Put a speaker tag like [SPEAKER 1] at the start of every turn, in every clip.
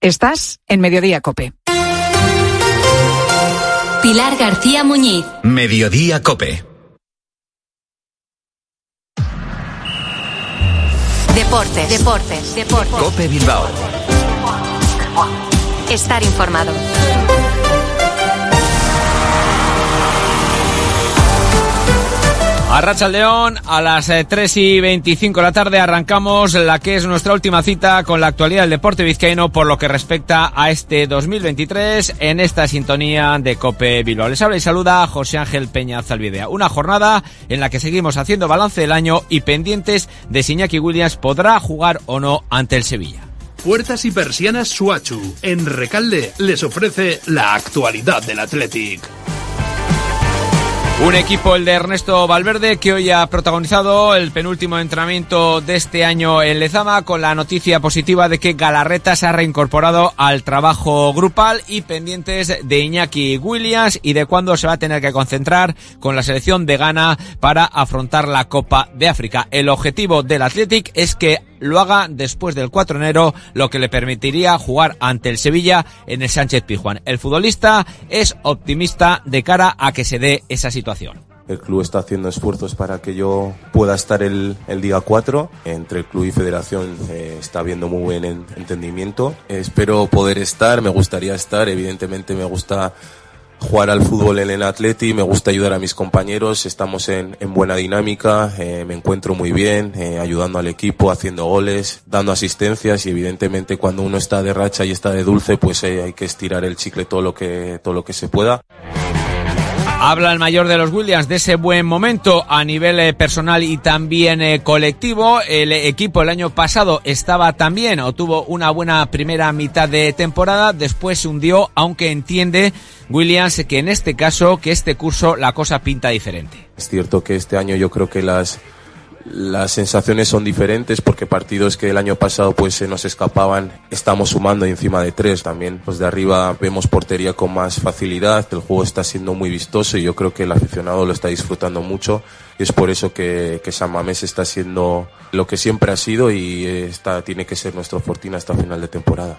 [SPEAKER 1] Estás en Mediodía Cope.
[SPEAKER 2] Pilar García Muñiz.
[SPEAKER 3] Mediodía Cope.
[SPEAKER 2] Deportes, deportes, deportes.
[SPEAKER 3] Cope Bilbao.
[SPEAKER 2] Estar informado.
[SPEAKER 4] A Racha León, a las 3 eh, y 25 de la tarde arrancamos la que es nuestra última cita con la actualidad del deporte vizcaíno por lo que respecta a este 2023 en esta sintonía de Cope Bilbao. Les habla y saluda José Ángel Peña Zalvidea. Una jornada en la que seguimos haciendo balance del año y pendientes de si Iñaki Williams podrá jugar o no ante el Sevilla.
[SPEAKER 5] Puertas y persianas Suachu. En Recalde les ofrece la actualidad del Athletic.
[SPEAKER 4] Un equipo, el de Ernesto Valverde, que hoy ha protagonizado el penúltimo entrenamiento de este año en Lezama con la noticia positiva de que Galarreta se ha reincorporado al trabajo grupal y pendientes de Iñaki Williams y de cuándo se va a tener que concentrar con la selección de Ghana para afrontar la Copa de África. El objetivo del Athletic es que lo haga después del 4 de enero, lo que le permitiría jugar ante el Sevilla en el Sánchez Pizjuán. El futbolista es optimista de cara a que se dé esa situación.
[SPEAKER 6] El club está haciendo esfuerzos para que yo pueda estar el, el día 4. Entre el club y federación eh, está habiendo muy buen entendimiento. espero poder estar, me gustaría estar. Evidentemente me gusta jugar al fútbol en el Atleti, me gusta ayudar a mis compañeros, estamos en, en buena dinámica, eh, me encuentro muy bien, eh, ayudando al equipo, haciendo goles, dando asistencias y evidentemente cuando uno está de racha y está de dulce, pues eh, hay que estirar el chicle todo lo que, todo lo que se pueda.
[SPEAKER 4] Habla el mayor de los Williams de ese buen momento a nivel eh, personal y también eh, colectivo. El equipo el año pasado estaba también o tuvo una buena primera mitad de temporada, después se hundió, aunque entiende Williams que en este caso, que este curso la cosa pinta diferente.
[SPEAKER 6] Es cierto que este año yo creo que las las sensaciones son diferentes porque partidos que el año pasado pues se nos escapaban estamos sumando encima de tres también pues de arriba vemos portería con más facilidad el juego está siendo muy vistoso y yo creo que el aficionado lo está disfrutando mucho y es por eso que, que San Mamés está siendo lo que siempre ha sido y está, tiene que ser nuestro fortín hasta final de temporada.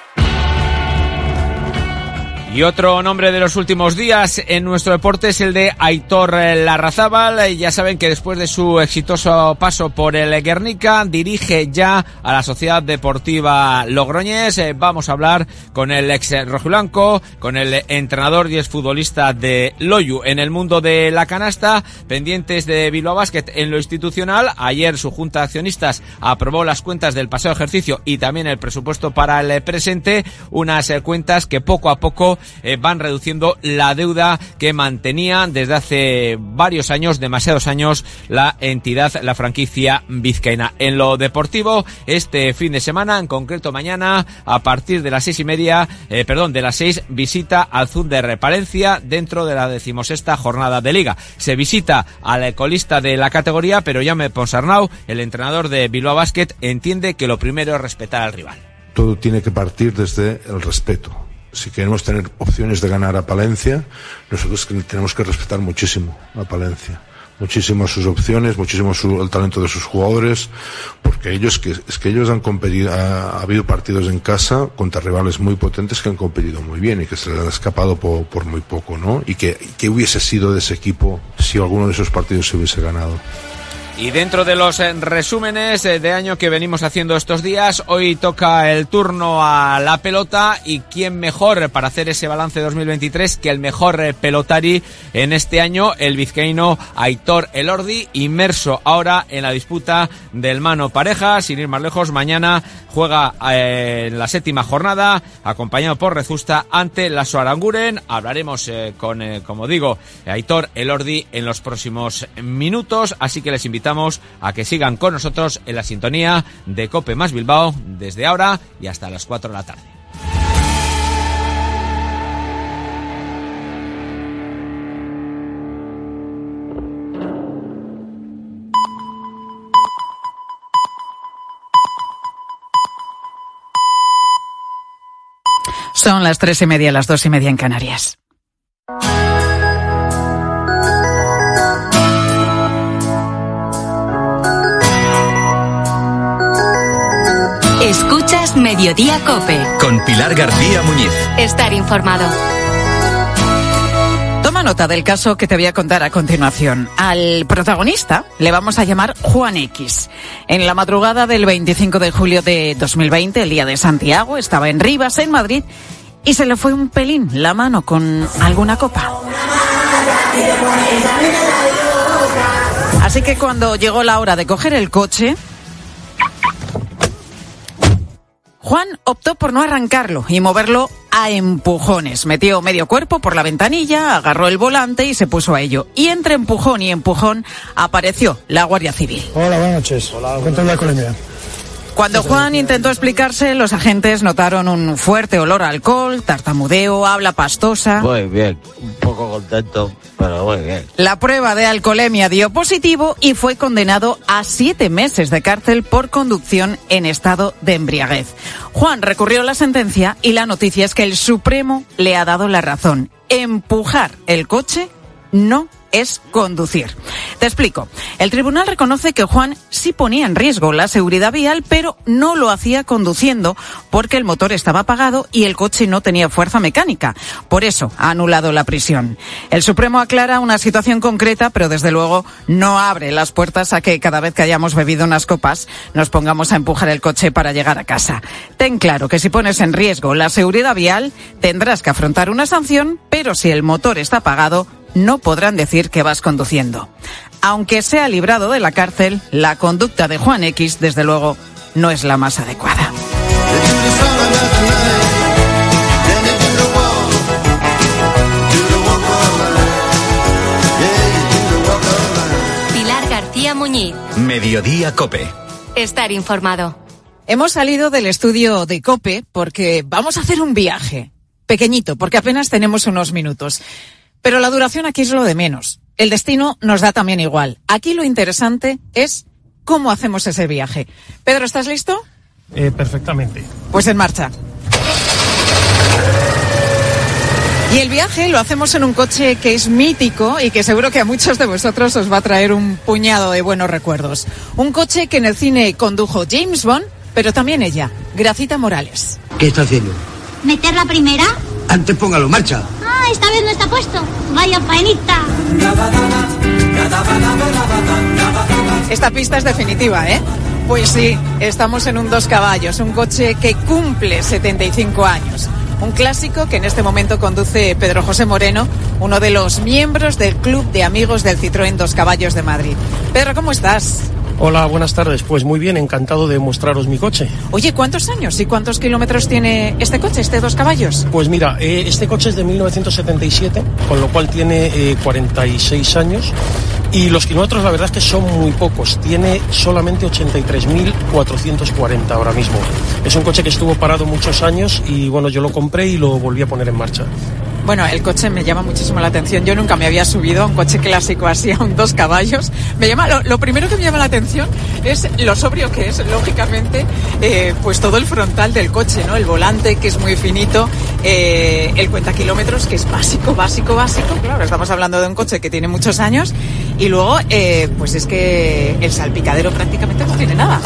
[SPEAKER 4] Y otro nombre de los últimos días en nuestro deporte es el de Aitor Larrazábal. Ya saben que después de su exitoso paso por el Guernica, dirige ya a la Sociedad Deportiva Logroñés. Eh, vamos a hablar con el ex rojiblanco, con el entrenador y exfutbolista de Loyu en el mundo de la canasta, pendientes de Bilbao Basket en lo institucional. Ayer su junta de accionistas aprobó las cuentas del pasado ejercicio y también el presupuesto para el presente, unas eh, cuentas que poco a poco eh, van reduciendo la deuda que mantenía desde hace varios años, demasiados años, la entidad, la franquicia vizcaína. En lo deportivo, este fin de semana, en concreto mañana, a partir de las seis y media, eh, perdón, de las seis, visita al Zun de Repalencia dentro de la decimosexta jornada de liga. Se visita al ecolista de la categoría, pero Yame Ponsarnau, el entrenador de Bilbao Basket, entiende que lo primero es respetar al rival.
[SPEAKER 7] Todo tiene que partir desde el respeto si queremos tener opciones de ganar a Palencia, nosotros tenemos que respetar muchísimo a Palencia. Muchísimo sus opciones, muchísimo su, el talento de sus jugadores, porque ellos, que, es que ellos han competido, ha, ha, habido partidos en casa contra rivales muy potentes que han competido muy bien y que se les ha escapado por, por muy poco, ¿no? Y que, que hubiese sido de ese equipo si alguno de esos partidos se hubiese ganado.
[SPEAKER 4] Y dentro de los eh, resúmenes eh, de año que venimos haciendo estos días, hoy toca el turno a la pelota y quién mejor para hacer ese balance 2023 que el mejor eh, pelotari en este año, el vizcaíno Aitor Elordi, inmerso ahora en la disputa del mano pareja, sin ir más lejos, mañana juega en la séptima jornada, acompañado por Rezusta ante la Soaranguren. Hablaremos con, como digo, Aitor Elordi en los próximos minutos, así que les invitamos a que sigan con nosotros en la sintonía de Cope más Bilbao desde ahora y hasta las 4 de la tarde.
[SPEAKER 1] Son las tres y media, las dos y media en Canarias.
[SPEAKER 2] Escuchas Mediodía Cope.
[SPEAKER 3] Con Pilar García Muñiz.
[SPEAKER 2] Estar informado.
[SPEAKER 1] Toma nota del caso que te voy a contar a continuación. Al protagonista le vamos a llamar Juan X. En la madrugada del 25 de julio de 2020, el día de Santiago, estaba en Rivas, en Madrid, y se le fue un pelín la mano con alguna copa. Así que cuando llegó la hora de coger el coche, Juan optó por no arrancarlo y moverlo a empujones. Metió medio cuerpo por la ventanilla, agarró el volante y se puso a ello. Y entre empujón y empujón apareció la Guardia Civil.
[SPEAKER 8] Hola, buenas noches. Hola, la Colombia.
[SPEAKER 1] Cuando Juan intentó explicarse, los agentes notaron un fuerte olor a alcohol, tartamudeo, habla pastosa.
[SPEAKER 9] Muy bien, un poco contento, pero muy bien.
[SPEAKER 1] La prueba de alcoholemia dio positivo y fue condenado a siete meses de cárcel por conducción en estado de embriaguez. Juan recurrió la sentencia y la noticia es que el Supremo le ha dado la razón. Empujar el coche no es conducir. Te explico. El tribunal reconoce que Juan sí ponía en riesgo la seguridad vial, pero no lo hacía conduciendo porque el motor estaba apagado y el coche no tenía fuerza mecánica. Por eso ha anulado la prisión. El Supremo aclara una situación concreta, pero desde luego no abre las puertas a que cada vez que hayamos bebido unas copas nos pongamos a empujar el coche para llegar a casa. Ten claro que si pones en riesgo la seguridad vial tendrás que afrontar una sanción, pero si el motor está apagado no podrán decir que vas conduciendo. Aunque sea librado de la cárcel, la conducta de Juan X, desde luego, no es la más adecuada.
[SPEAKER 2] Pilar García Muñiz.
[SPEAKER 3] Mediodía Cope.
[SPEAKER 2] Estar informado.
[SPEAKER 1] Hemos salido del estudio de Cope porque vamos a hacer un viaje. Pequeñito, porque apenas tenemos unos minutos. Pero la duración aquí es lo de menos. El destino nos da también igual. Aquí lo interesante es cómo hacemos ese viaje. Pedro, ¿estás listo?
[SPEAKER 8] Eh, perfectamente.
[SPEAKER 1] Pues en marcha. Y el viaje lo hacemos en un coche que es mítico y que seguro que a muchos de vosotros os va a traer un puñado de buenos recuerdos. Un coche que en el cine condujo James Bond, pero también ella, Gracita Morales.
[SPEAKER 10] ¿Qué está haciendo?
[SPEAKER 11] ¿Meter la primera?
[SPEAKER 10] Antes póngalo, marcha.
[SPEAKER 11] Esta vez no está puesto. Vaya faenita.
[SPEAKER 1] Esta pista es definitiva, ¿eh? Pues sí, estamos en un dos caballos, un coche que cumple 75 años. Un clásico que en este momento conduce Pedro José Moreno, uno de los miembros del Club de Amigos del Citroën Dos Caballos de Madrid. Pedro, ¿cómo estás?
[SPEAKER 8] Hola, buenas tardes. Pues muy bien, encantado de mostraros mi coche.
[SPEAKER 1] Oye, ¿cuántos años y cuántos kilómetros tiene este coche, este dos caballos?
[SPEAKER 8] Pues mira, eh, este coche es de 1977, con lo cual tiene eh, 46 años. Y los kilómetros, la verdad es que son muy pocos. Tiene solamente 83.440 ahora mismo. Es un coche que estuvo parado muchos años y bueno, yo lo compré y lo volví a poner en marcha.
[SPEAKER 1] Bueno, el coche me llama muchísimo la atención. Yo nunca me había subido a un coche clásico así, a un dos caballos. Me llama, lo, primero que me llama la atención es lo sobrio que es, lógicamente, eh, pues todo el frontal del coche, ¿no? El volante, que es muy finito, eh, el cuenta kilómetros, que es básico, básico, básico. Claro, estamos hablando de un coche que tiene muchos años. Y luego, eh, pues es que el salpicadero prácticamente no tiene nada.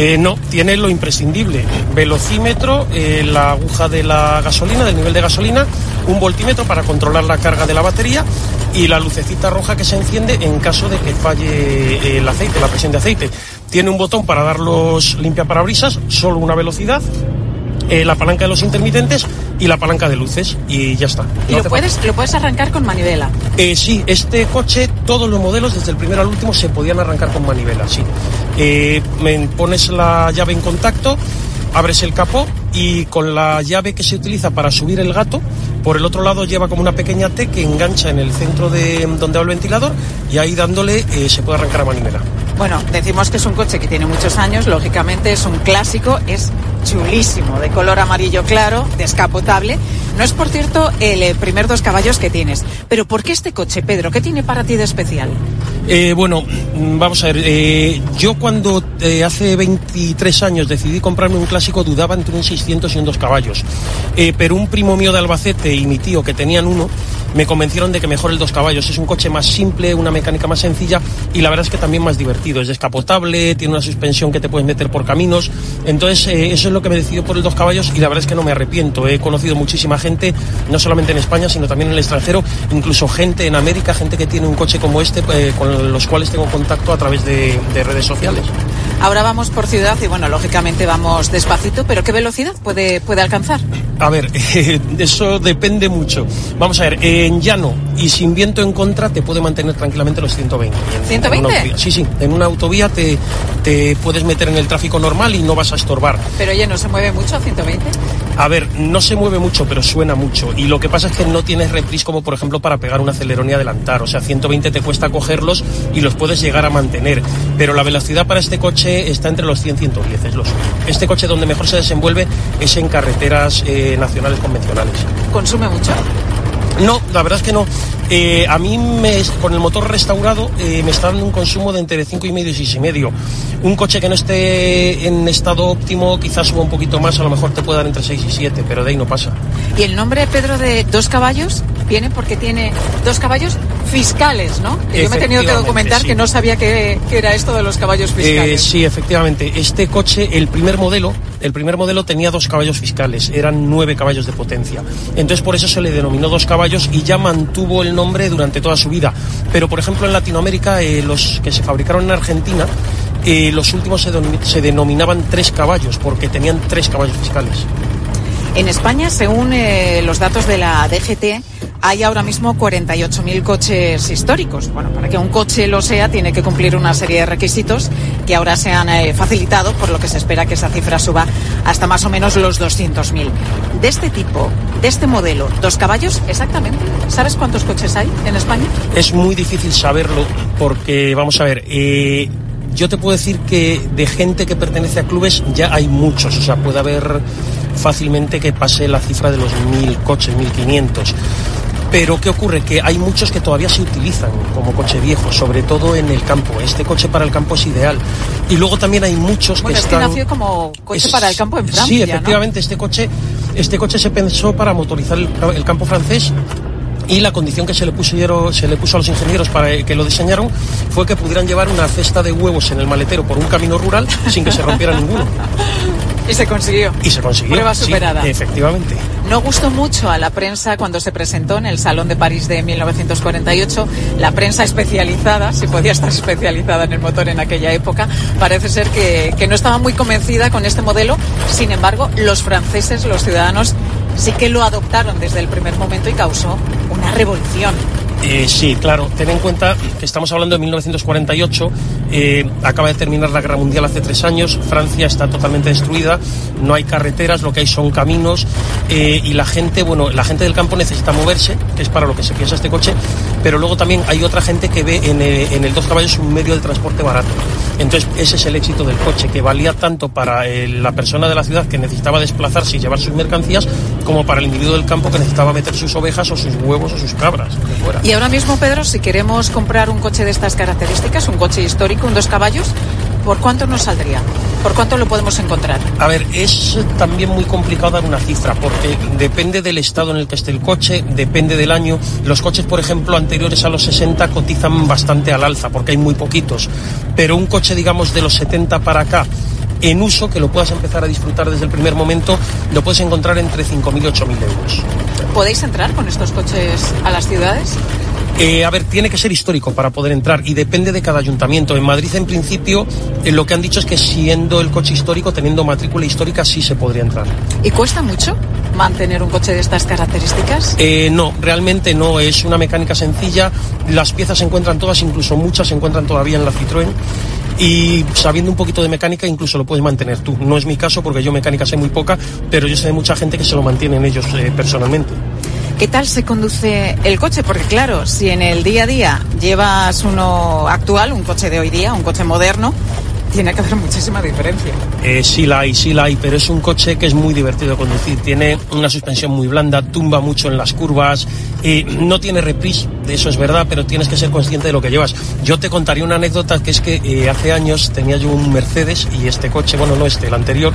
[SPEAKER 8] Eh, no, tiene lo imprescindible. Velocímetro, eh, la aguja de la gasolina, del nivel de gasolina, un voltímetro para controlar la carga de la batería y la lucecita roja que se enciende en caso de que falle eh, el aceite, la presión de aceite. Tiene un botón para dar los limpiaparabrisas, solo una velocidad, eh, la palanca de los intermitentes y la palanca de luces y ya está.
[SPEAKER 1] Y
[SPEAKER 8] No
[SPEAKER 1] lo puedes, lo puedes arrancar con manivela.
[SPEAKER 8] eh, sí, este coche, todos los modelos, desde el primero al último, se podían arrancar con manivela, sí. Eh, me pones la llave en contacto, abres el capó y con la llave que se utiliza para subir el gato, por el otro lado lleva como una pequeña T que engancha en el centro de donde va el ventilador y ahí dándole eh, se puede arrancar a manivela.
[SPEAKER 1] Bueno, decimos que es un coche que tiene muchos años, lógicamente es un clásico, es chulísimo, de color amarillo claro, descapotable. No es, por cierto, el eh, primer dos caballos que tienes. Pero ¿por qué este coche, Pedro? ¿Qué tiene para ti de especial?
[SPEAKER 8] Eh, bueno, mm, vamos a ver. eh, yo cuando eh, hace 23 años decidí comprarme un clásico dudaba entre un 600 y un 2 caballos. Pero un primo mío de Albacete y mi tío que tenían uno me convencieron de que mejor el 2 caballos. Es un coche más simple, una mecánica más sencilla y la verdad es que también más divertido. Es descapotable, tiene una suspensión que te puedes meter por caminos. Entonces eh, eso es lo que me decidió por el 2 caballos y la verdad es que no me arrepiento. He conocido muchísima gente, no solamente en España, sino también en el extranjero, incluso gente en América, gente que tiene un coche como este, eh, con los cuales tengo contacto a través de redes sociales.
[SPEAKER 1] Ahora vamos por ciudad y, bueno, lógicamente vamos despacito, pero ¿qué velocidad puede, puede alcanzar?
[SPEAKER 8] A ver, eso depende mucho. Vamos a ver, en llano y sin viento en contra te puede mantener tranquilamente los 120. En-
[SPEAKER 1] ¿120?
[SPEAKER 8] en una autovía. sí, sí, en una autovía te, te puedes meter en el tráfico normal y no vas a estorbar.
[SPEAKER 1] Pero oye, ¿no se mueve mucho a 120?
[SPEAKER 8] A ver, no se mueve mucho, pero suena mucho. Y lo que pasa es que no tienes reprise como, por ejemplo, para pegar un acelerón y adelantar. O sea, 120 te cuesta cogerlos y los puedes llegar a mantener. Pero la velocidad para este coche está entre los 100 y 110, es. Este coche donde mejor se desenvuelve es en carreteras eh, nacionales convencionales.
[SPEAKER 1] ¿Consume mucho?
[SPEAKER 8] No, la verdad es que no. Eh, a mí me- con el motor restaurado eh, me está dando un consumo de entre 5,5 y medio y 6,5. y medio. Un coche que no esté en estado óptimo quizás suba un poquito más, a lo mejor te puede dar entre 6 y 7, pero de ahí no pasa.
[SPEAKER 1] Y el nombre, Pedro, de dos caballos viene porque tiene dos caballos fiscales, ¿no? Que yo me he tenido que documentar
[SPEAKER 8] sí.
[SPEAKER 1] que no sabía que era esto de los caballos
[SPEAKER 8] Eh,
[SPEAKER 1] fiscales.
[SPEAKER 8] sí, efectivamente. Este coche, el primer modelo, el primer modelo tenía dos caballos fiscales, eran nueve caballos de potencia. Entonces por eso se le denominó dos caballos y ya mantuvo el nombre durante toda su vida. Pero por ejemplo en Latinoamérica, eh, los que se fabricaron en Argentina, eh, los últimos se, denom- se denominaban tres caballos porque tenían tres caballos fiscales.
[SPEAKER 1] En España, según eh, los datos de la DGT, hay ahora mismo 48.000 coches históricos. Bueno, para que un coche lo sea, tiene que cumplir una serie de requisitos que ahora se han eh, facilitado, por lo que se espera que esa cifra suba hasta más o menos los 200.000. De este tipo, de este modelo, dos caballos, exactamente. ¿Sabes cuántos coches hay en España?
[SPEAKER 8] Es muy difícil saberlo porque, vamos a ver, eh, yo te puedo decir que de gente que pertenece a clubes ya hay muchos, o sea, puede haber fácilmente que pase la cifra de los mil coches, mil quinientos. Pero ¿qué ocurre? Que hay muchos que todavía se utilizan como coche viejo, sobre todo en el campo. Este coche para el campo es ideal. Y luego también hay muchos
[SPEAKER 1] Bueno,
[SPEAKER 8] que
[SPEAKER 1] es que
[SPEAKER 8] están...
[SPEAKER 1] nació como coche
[SPEAKER 8] Es-
[SPEAKER 1] para el campo en Francia,
[SPEAKER 8] Sí,
[SPEAKER 1] ¿no?
[SPEAKER 8] efectivamente, este coche, este coche se pensó para motorizar el, el campo francés y la condición que se le, pusieron, se le puso a los ingenieros para que lo diseñaron fue que pudieran llevar una cesta de huevos en el maletero por un camino rural sin que se rompiera ninguno.
[SPEAKER 1] Y se consiguió.
[SPEAKER 8] Y se consiguió.
[SPEAKER 1] Prueba
[SPEAKER 8] sí,
[SPEAKER 1] superada.
[SPEAKER 8] efectivamente.
[SPEAKER 1] No gustó mucho a la prensa cuando se presentó en el Salón de París de 1948. La prensa especializada, si podía estar especializada en el motor en aquella época, parece ser que, que no estaba muy convencida con este modelo. Sin embargo, los franceses, los ciudadanos, sí que lo adoptaron desde el primer momento y causó una revolución.
[SPEAKER 8] Eh, sí, claro. Ten en cuenta que estamos hablando de 1948. eh, acaba de terminar la guerra mundial hace tres años. Francia está totalmente destruida. No hay carreteras, lo que hay son caminos. eh, y la gente, bueno, la gente del campo necesita moverse, que es para lo que se piensa este coche. Pero luego también hay otra gente que ve en, eh, en el dos caballos un medio de transporte barato. Entonces, ese es el éxito del coche, que valía tanto para eh, la persona de la ciudad que necesitaba desplazarse y llevar sus mercancías, como para el individuo del campo que necesitaba meter sus ovejas o sus huevos o sus cabras. que fuera.
[SPEAKER 1] Y ahora mismo, Pedro, si queremos comprar un coche de estas características, un coche histórico, un dos caballos, ¿por cuánto nos saldría? ¿Por cuánto lo podemos encontrar?
[SPEAKER 8] A ver, es también muy complicado dar una cifra porque depende del estado en el que esté el coche, depende del año. Los coches, por ejemplo, anteriores a los 60 cotizan bastante al alza porque hay muy poquitos. Pero un coche, digamos, de los 70 para acá, en uso, que lo puedas empezar a disfrutar desde el primer momento, lo puedes encontrar entre 5.000 y 8.000 euros.
[SPEAKER 1] ¿Podéis entrar con estos coches a las ciudades?
[SPEAKER 8] Eh, a ver, tiene que ser histórico para poder entrar y depende de cada ayuntamiento. En Madrid, en principio, eh, lo que han dicho es que siendo el coche histórico, teniendo matrícula histórica, sí se podría entrar.
[SPEAKER 1] ¿Y cuesta mucho mantener un coche de estas características?
[SPEAKER 8] Eh, no, realmente no, es una mecánica sencilla. Las piezas se encuentran todas, incluso muchas se encuentran todavía en la Citroën. Y sabiendo un poquito de mecánica, incluso lo puedes mantener tú. No es mi caso porque yo mecánica sé muy poca, pero yo sé de mucha gente que se lo mantienen ellos eh, personalmente.
[SPEAKER 1] ¿Qué tal se conduce el coche? Porque claro, si en el día a día llevas uno actual, un coche de hoy día, un coche moderno, tiene que hacer muchísima diferencia.
[SPEAKER 8] Eh, sí la hay, sí la hay, pero es un coche que es muy divertido de conducir. Tiene una suspensión muy blanda, tumba mucho en las curvas, eh, no tiene reprise, eso es verdad, pero tienes que ser consciente de lo que llevas. Yo te contaría una anécdota que es que eh, hace años tenía yo un Mercedes y este coche, bueno, no este, el anterior,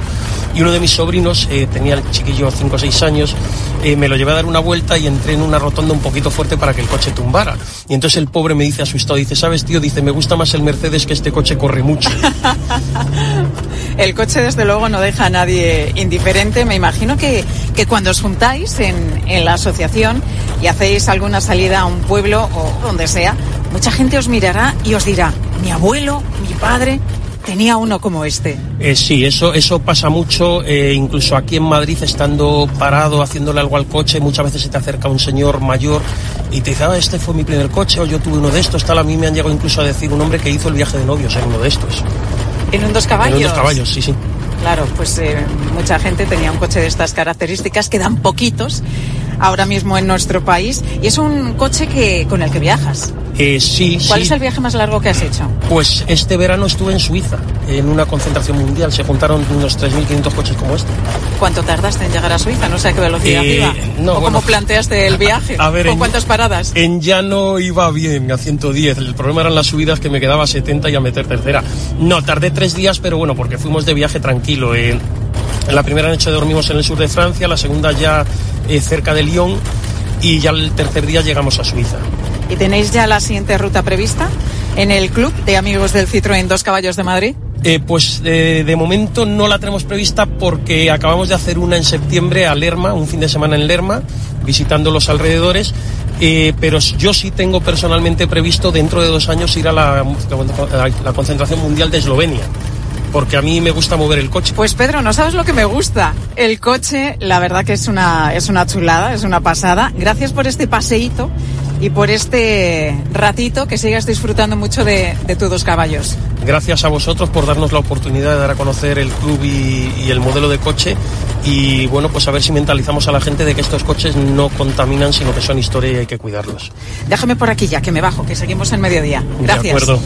[SPEAKER 8] y uno de mis sobrinos, eh, tenía el chiquillo 5 o 6 años, eh, me lo llevé a dar una vuelta y entré en una rotonda un poquito fuerte para que el coche tumbara. Y entonces el pobre me dice asustado, dice, ¿sabes, tío? Dice, me gusta más el Mercedes que este coche corre mucho.
[SPEAKER 1] El coche, desde luego, no deja a nadie indiferente. Me imagino que, que cuando os juntáis en, en la asociación y hacéis alguna salida a un pueblo o donde sea, mucha gente os mirará y os dirá, mi abuelo, mi padre, tenía uno como este.
[SPEAKER 8] Eh, sí, eso, eso pasa mucho, eh, incluso aquí en Madrid, estando parado, haciéndole algo al coche, muchas veces se te acerca un señor mayor y te dice, ah, este fue mi primer coche, o yo tuve uno de estos, tal, a mí me han llegado incluso a decir un hombre que hizo el viaje de novios en uno de estos.
[SPEAKER 1] En un dos caballos.
[SPEAKER 8] En un dos caballos, sí, sí.
[SPEAKER 1] Claro, pues eh, mucha gente tenía un coche de estas características, quedan poquitos ahora mismo en nuestro país y es un coche que con el que viajas.
[SPEAKER 8] Eh, sí,
[SPEAKER 1] ¿Cuál
[SPEAKER 8] sí.
[SPEAKER 1] es el viaje más largo que has hecho?
[SPEAKER 8] Pues este verano estuve en Suiza, en una concentración mundial. Se juntaron unos 3.500 coches como este.
[SPEAKER 1] ¿Cuánto tardaste en llegar a Suiza? No sé a qué velocidad
[SPEAKER 8] Eh,
[SPEAKER 1] iba.
[SPEAKER 8] no,
[SPEAKER 1] ¿O
[SPEAKER 8] bueno.
[SPEAKER 1] cómo planteaste el viaje?
[SPEAKER 8] A ver,
[SPEAKER 1] ¿Con
[SPEAKER 8] en-
[SPEAKER 1] cuántas paradas?
[SPEAKER 8] En llano iba bien, a 110. El problema eran las subidas que me quedaba a 70 y a meter tercera. No, tardé tres días, pero bueno, porque fuimos de viaje tranquilo. eh. En la primera noche dormimos en el sur de Francia, la segunda ya eh, cerca de Lyon y ya el tercer día llegamos a Suiza.
[SPEAKER 1] ¿Y tenéis ya la siguiente ruta prevista en el club de amigos del Citroën Dos Caballos de Madrid?
[SPEAKER 8] Eh, pues eh, de momento no la tenemos prevista porque acabamos de hacer una en septiembre a Lerma, un fin de semana en Lerma, visitando los alrededores. eh, pero yo sí tengo personalmente previsto dentro de dos años ir a la, a la concentración mundial de Eslovenia, porque a mí me gusta mover el coche.
[SPEAKER 1] Pues Pedro, no sabes lo que me gusta. El coche, la verdad que es una, es una chulada, es una pasada. Gracias por este paseíto y por este ratito que sigas disfrutando mucho de, de tus dos caballos.
[SPEAKER 8] Gracias a vosotros por darnos la oportunidad de dar a conocer el club y, y el modelo de coche y bueno, pues a ver si mentalizamos a la gente de que estos coches no contaminan, sino que son historia y hay que cuidarlos.
[SPEAKER 1] Déjame por aquí ya, que me bajo, que seguimos en mediodía. Gracias.
[SPEAKER 8] De acuerdo.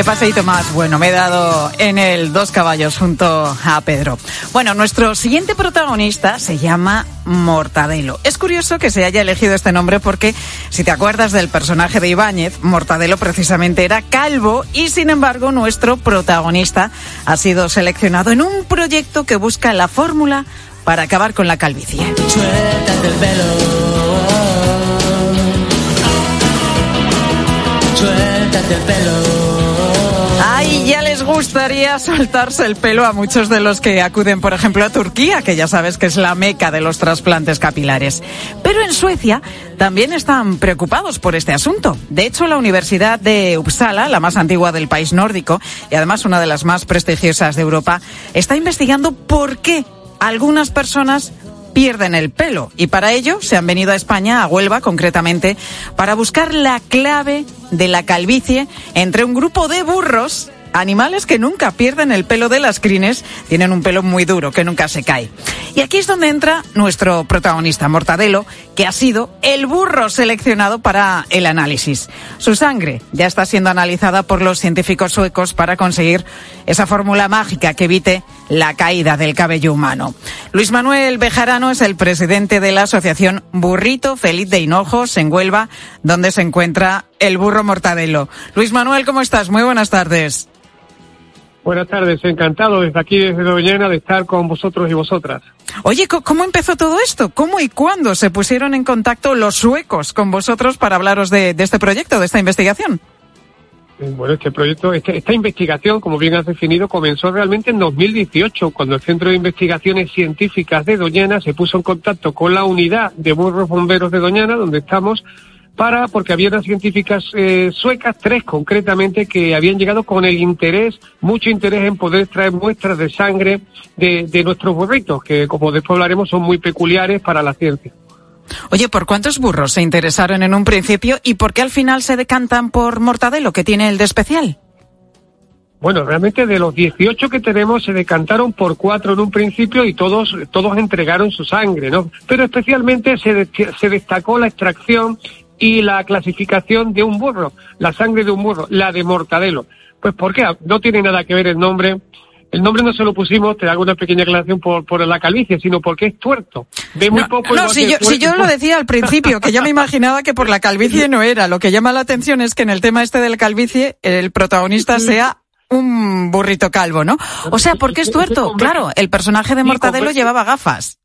[SPEAKER 1] Qué paseíto más bueno me he dado en el Dos Caballos junto a Pedro. Bueno, nuestro siguiente protagonista se llama Mortadelo. Es curioso que se haya elegido este nombre porque, si te acuerdas del personaje de Ibáñez, Mortadelo precisamente era calvo y, sin embargo, nuestro protagonista ha sido seleccionado en un proyecto que busca la fórmula para acabar con la calvicie.
[SPEAKER 12] Suéltate el pelo. Suéltate el pelo.
[SPEAKER 1] Ay, ya les gustaría soltarse el pelo a muchos de los que acuden, por ejemplo, a Turquía, que ya sabes que es la meca de los trasplantes capilares. Pero en Suecia también están preocupados por este asunto. De hecho, la Universidad de Uppsala, la más antigua del país nórdico y además una de las más prestigiosas de Europa, está investigando por qué algunas personas pierden el pelo. Y para ello se han venido a España, a Huelva concretamente, para buscar la clave de la calvicie entre un grupo de burros, animales que nunca pierden el pelo de las crines, tienen un pelo muy duro que nunca se cae. Y aquí es donde entra nuestro protagonista, Mortadelo, que ha sido el burro seleccionado para el análisis. Su sangre ya está siendo analizada por los científicos suecos para conseguir esa fórmula mágica que evite la caída del cabello humano. Luis Manuel Bejarano es el presidente de la asociación Burrito Feliz de Hinojos en Huelva, donde se encuentra el burro Mortadelo. Luis Manuel, ¿cómo estás? Muy buenas tardes.
[SPEAKER 13] Buenas tardes, encantado desde aquí, desde Doñana, de estar con vosotros y vosotras.
[SPEAKER 1] Oye, ¿cómo empezó todo esto? ¿Cómo y cuándo se pusieron en contacto los suecos con vosotros para hablaros de, de este proyecto, de esta investigación?
[SPEAKER 13] Eh, Bueno, este proyecto, este- esta investigación, como bien has definido, comenzó realmente en 2018, cuando el Centro de Investigaciones Científicas de Doñana se puso en contacto con la unidad de burros bomberos de Doñana, donde estamos, para, porque había unas científicas eh, suecas, tres concretamente, que habían llegado con el interés, mucho interés en poder traer muestras de sangre de, de nuestros burritos, que como después hablaremos son muy peculiares para la ciencia.
[SPEAKER 1] Oye, ¿por cuántos burros se interesaron en un principio y por qué al final se decantan por Mortadelo, que tiene el de especial?
[SPEAKER 13] Bueno, realmente de los 18 que tenemos se decantaron por cuatro en un principio y todos, todos entregaron su sangre, ¿no? Pero especialmente se, de- se destacó la extracción y la clasificación de un burro, la sangre de un burro, la de Mortadelo. Pues ¿por qué? No tiene nada que ver el nombre. El nombre no se lo pusimos, te hago una pequeña aclaración por, por la calvicie, sino porque es tuerto. Ve muy poco
[SPEAKER 1] No, si yo, si yo lo decía al principio, que ya me imaginaba que por la calvicie no era. Lo que llama la atención es que en el tema este del calvicie, el protagonista sea un burrito calvo, ¿no? O sea, ¿por qué es tuerto? Claro, el personaje de Mortadelo llevaba gafas.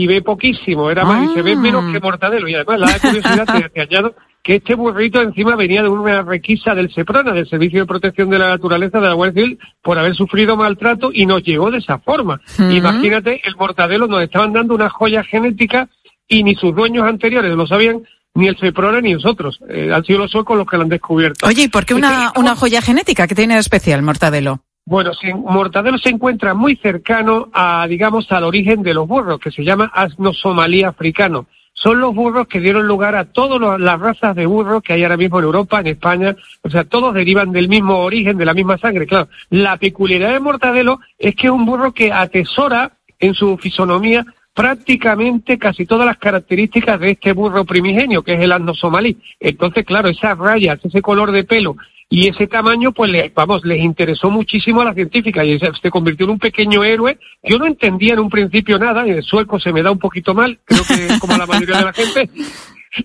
[SPEAKER 13] Y ve poquísimo, era más, y se ve
[SPEAKER 1] Ah.
[SPEAKER 13] menos que Mortadelo. Y además, la curiosidad te, te añado que este burrito encima venía de una requisa del SEPRONA, del Servicio de Protección de la Naturaleza de la Guardia Civil, por haber sufrido maltrato y nos llegó de esa forma. Imagínate, el Mortadelo nos estaban dando una joya genética y ni sus dueños anteriores lo sabían, ni el SEPRONA ni nosotros. Eh, han sido los suecos los que lo han descubierto.
[SPEAKER 1] Oye, ¿y por qué una, una joya genética que tiene de especial Mortadelo?
[SPEAKER 13] Bueno, Mortadelo se encuentra muy cercano a, digamos, al origen de los burros, que se llama asno somalí africano. Son los burros que dieron lugar a todas las razas de burros que hay ahora mismo en Europa, en España. O sea, todos derivan del mismo origen, de la misma sangre. Claro, la peculiaridad de Mortadelo es que es un burro que atesora en su fisonomía prácticamente casi todas las características de este burro primigenio, que es el asno somalí. Entonces, claro, esas rayas, ese color de pelo y ese tamaño, pues, le- vamos, les interesó muchísimo a la científica y se, se convirtió en un pequeño héroe. Yo no entendía en un principio nada, el sueco se me da un poquito mal, creo que como la mayoría de la gente.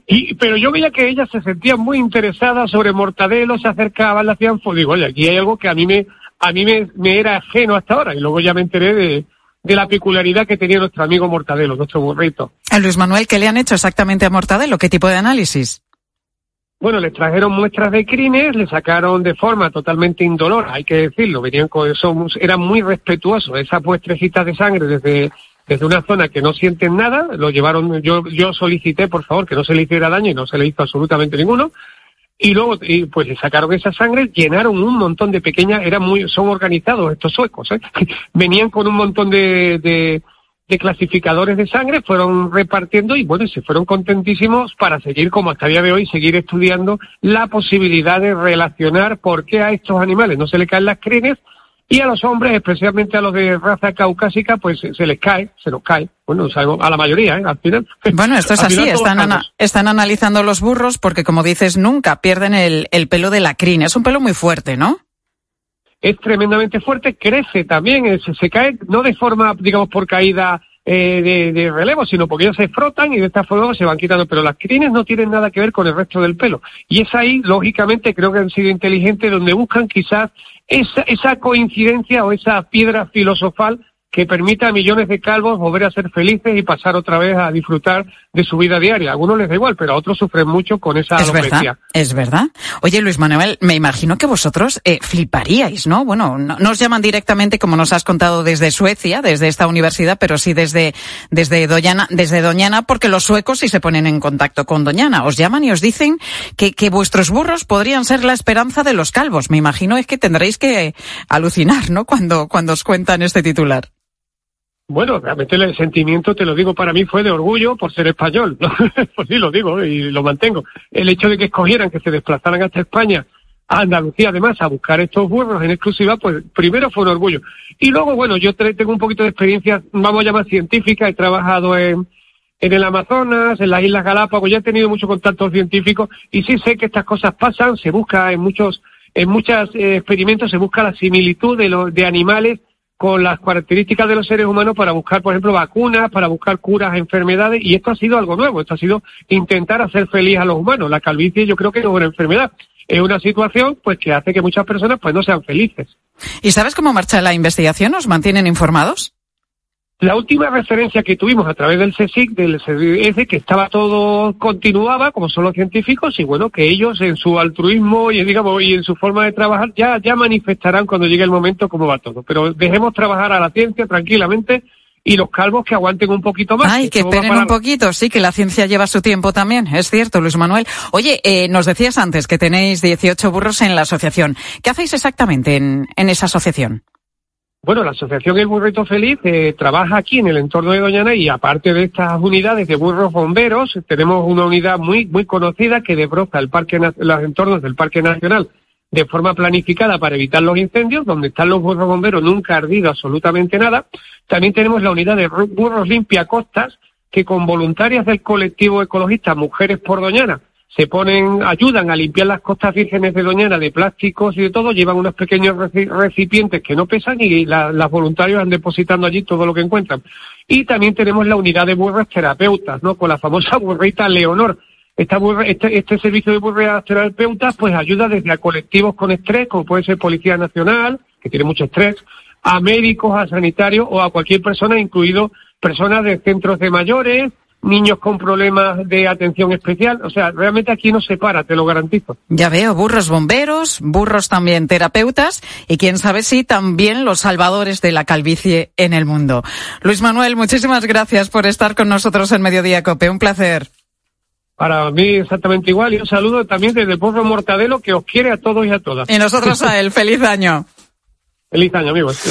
[SPEAKER 13] Y, pero yo veía que ella se sentía muy interesada sobre Mortadelo, se acercaba, le hacían fo- Digo, oye, aquí hay algo que a mí me, a mí me, me era ajeno hasta ahora. Y luego ya me enteré de, de la peculiaridad que tenía nuestro amigo Mortadelo, nuestro burrito.
[SPEAKER 1] A Luis Manuel, ¿qué le han hecho exactamente a Mortadelo? ¿Qué tipo de análisis?
[SPEAKER 13] Bueno, les trajeron muestras de crines, le sacaron de forma totalmente indolora, hay que decirlo, venían con eso, eran muy respetuosos, esas muestrecitas de sangre desde, desde una zona que no sienten nada, lo llevaron, yo, yo solicité, por favor, que no se le hiciera daño y no se le hizo absolutamente ninguno, y luego, y, pues le sacaron esa sangre, llenaron un montón de pequeñas, eran muy, son organizados estos suecos, ¿eh? venían con un montón de, de, de clasificadores de sangre, fueron repartiendo y bueno, se fueron contentísimos para seguir, como hasta el día de hoy, seguir estudiando la posibilidad de relacionar por qué a estos animales no se le caen las crines y a los hombres, especialmente a los de raza caucásica, pues se, les cae, se nos cae. Bueno, sabemos, a la mayoría, ¿eh? Al final.
[SPEAKER 1] Bueno, esto es así, están, ana- están analizando los burros porque, como dices, nunca pierden el, el pelo de la crin. Es un pelo muy fuerte, ¿no?
[SPEAKER 13] Es tremendamente fuerte, crece también, eh, se, cae no de forma, digamos, por caída eh, de, de relevo, sino porque ellos se frotan y de esta forma se van quitando. Pero las crines no tienen nada que ver con el resto del pelo. Y es ahí, lógicamente, creo que han sido inteligentes, donde buscan quizás esa, esa coincidencia o esa piedra filosofal que permita a millones de calvos volver a ser felices y pasar otra vez a disfrutar de su vida diaria. A algunos les da igual, pero a otros sufren mucho con esa
[SPEAKER 1] Es
[SPEAKER 13] alopecia.
[SPEAKER 1] verdad, es verdad. Oye, Luis Manuel, me imagino que vosotros eh, fliparíais, ¿no? Bueno, no, no os llaman directamente, como nos has contado, desde Suecia, desde esta universidad, pero sí desde, desde, Doñana, desde Doñana, porque los suecos sí se ponen en contacto con Doñana. Os llaman y os dicen que, que vuestros burros podrían ser la esperanza de los calvos. Me imagino es que tendréis que alucinar, ¿no? Cuando, cuando os cuentan este titular.
[SPEAKER 13] Bueno, realmente el sentimiento, te lo digo, para mí fue de orgullo por ser español. ¿no? pues sí, lo digo y lo mantengo. El hecho de que escogieran que se desplazaran hasta España, a Andalucía además, a buscar estos burros en exclusiva, pues primero fue un orgullo. Y luego, bueno, yo tengo un poquito de experiencia, vamos a llamar científica, he trabajado en, en el Amazonas, en las Islas Galápagos, ya he tenido mucho contacto científico y sí sé que estas cosas pasan, se busca en muchos, en muchos eh, experimentos se busca la similitud de, los de animales con las características de los seres humanos para buscar, por ejemplo, vacunas, para buscar curas a enfermedades, y esto ha sido algo nuevo, esto ha sido intentar hacer feliz a los humanos. La calvicie yo creo que no es una enfermedad, es una situación pues que hace que muchas personas pues no sean felices.
[SPEAKER 1] ¿Y sabes cómo marcha la investigación? ¿Os mantienen informados?
[SPEAKER 13] La última referencia que tuvimos a través del CSIC, del CSIC, que estaba todo, continuaba, como son los científicos, y bueno, que ellos en su altruismo y, digamos, y en su forma de trabajar ya, ya manifestarán cuando llegue el momento cómo va todo. Pero dejemos trabajar a la ciencia tranquilamente y los calvos que aguanten un poquito más.
[SPEAKER 1] Ay, que esperen un poquito, sí, que la ciencia lleva su tiempo también, es cierto, Luis Manuel. Oye, eh, nos decías antes que tenéis 18 burros en la asociación. ¿Qué hacéis exactamente en, en esa asociación?
[SPEAKER 13] Bueno, la Asociación El Burrito Feliz eh, trabaja aquí en el entorno de Doñana y aparte de estas unidades de burros bomberos, tenemos una unidad muy muy conocida que desbroza el parque los entornos del Parque Nacional de forma planificada para evitar los incendios, donde están los burros bomberos nunca ardido absolutamente nada. También tenemos la unidad de burros limpia costas, que con voluntarias del colectivo ecologista Mujeres por Doñana se ponen, ayudan a limpiar las costas vírgenes de Doñana de plásticos y de todo, llevan unos pequeños reci- recipientes que no pesan y la- las voluntarios van depositando allí todo lo que encuentran. Y también tenemos la unidad de burros terapeutas, ¿no? Con la famosa burrita Leonor. Esta burra- este, este servicio de burras terapeutas pues ayuda desde a colectivos con estrés, como puede ser Policía Nacional, que tiene mucho estrés, a médicos, a sanitarios o a cualquier persona, incluido personas de centros de mayores, niños con problemas de atención especial. O sea, realmente aquí no se para, te lo garantizo.
[SPEAKER 1] Ya veo, burros bomberos, burros también terapeutas y quién sabe si también los salvadores de la calvicie en el mundo. Luis Manuel, muchísimas gracias por estar con nosotros en Mediodía Cope. Un placer.
[SPEAKER 13] Para mí exactamente igual y un saludo también desde el pueblo Mortadelo que os quiere a todos y a todas.
[SPEAKER 1] Y nosotros a él. Feliz año.
[SPEAKER 13] Feliz año, amigos.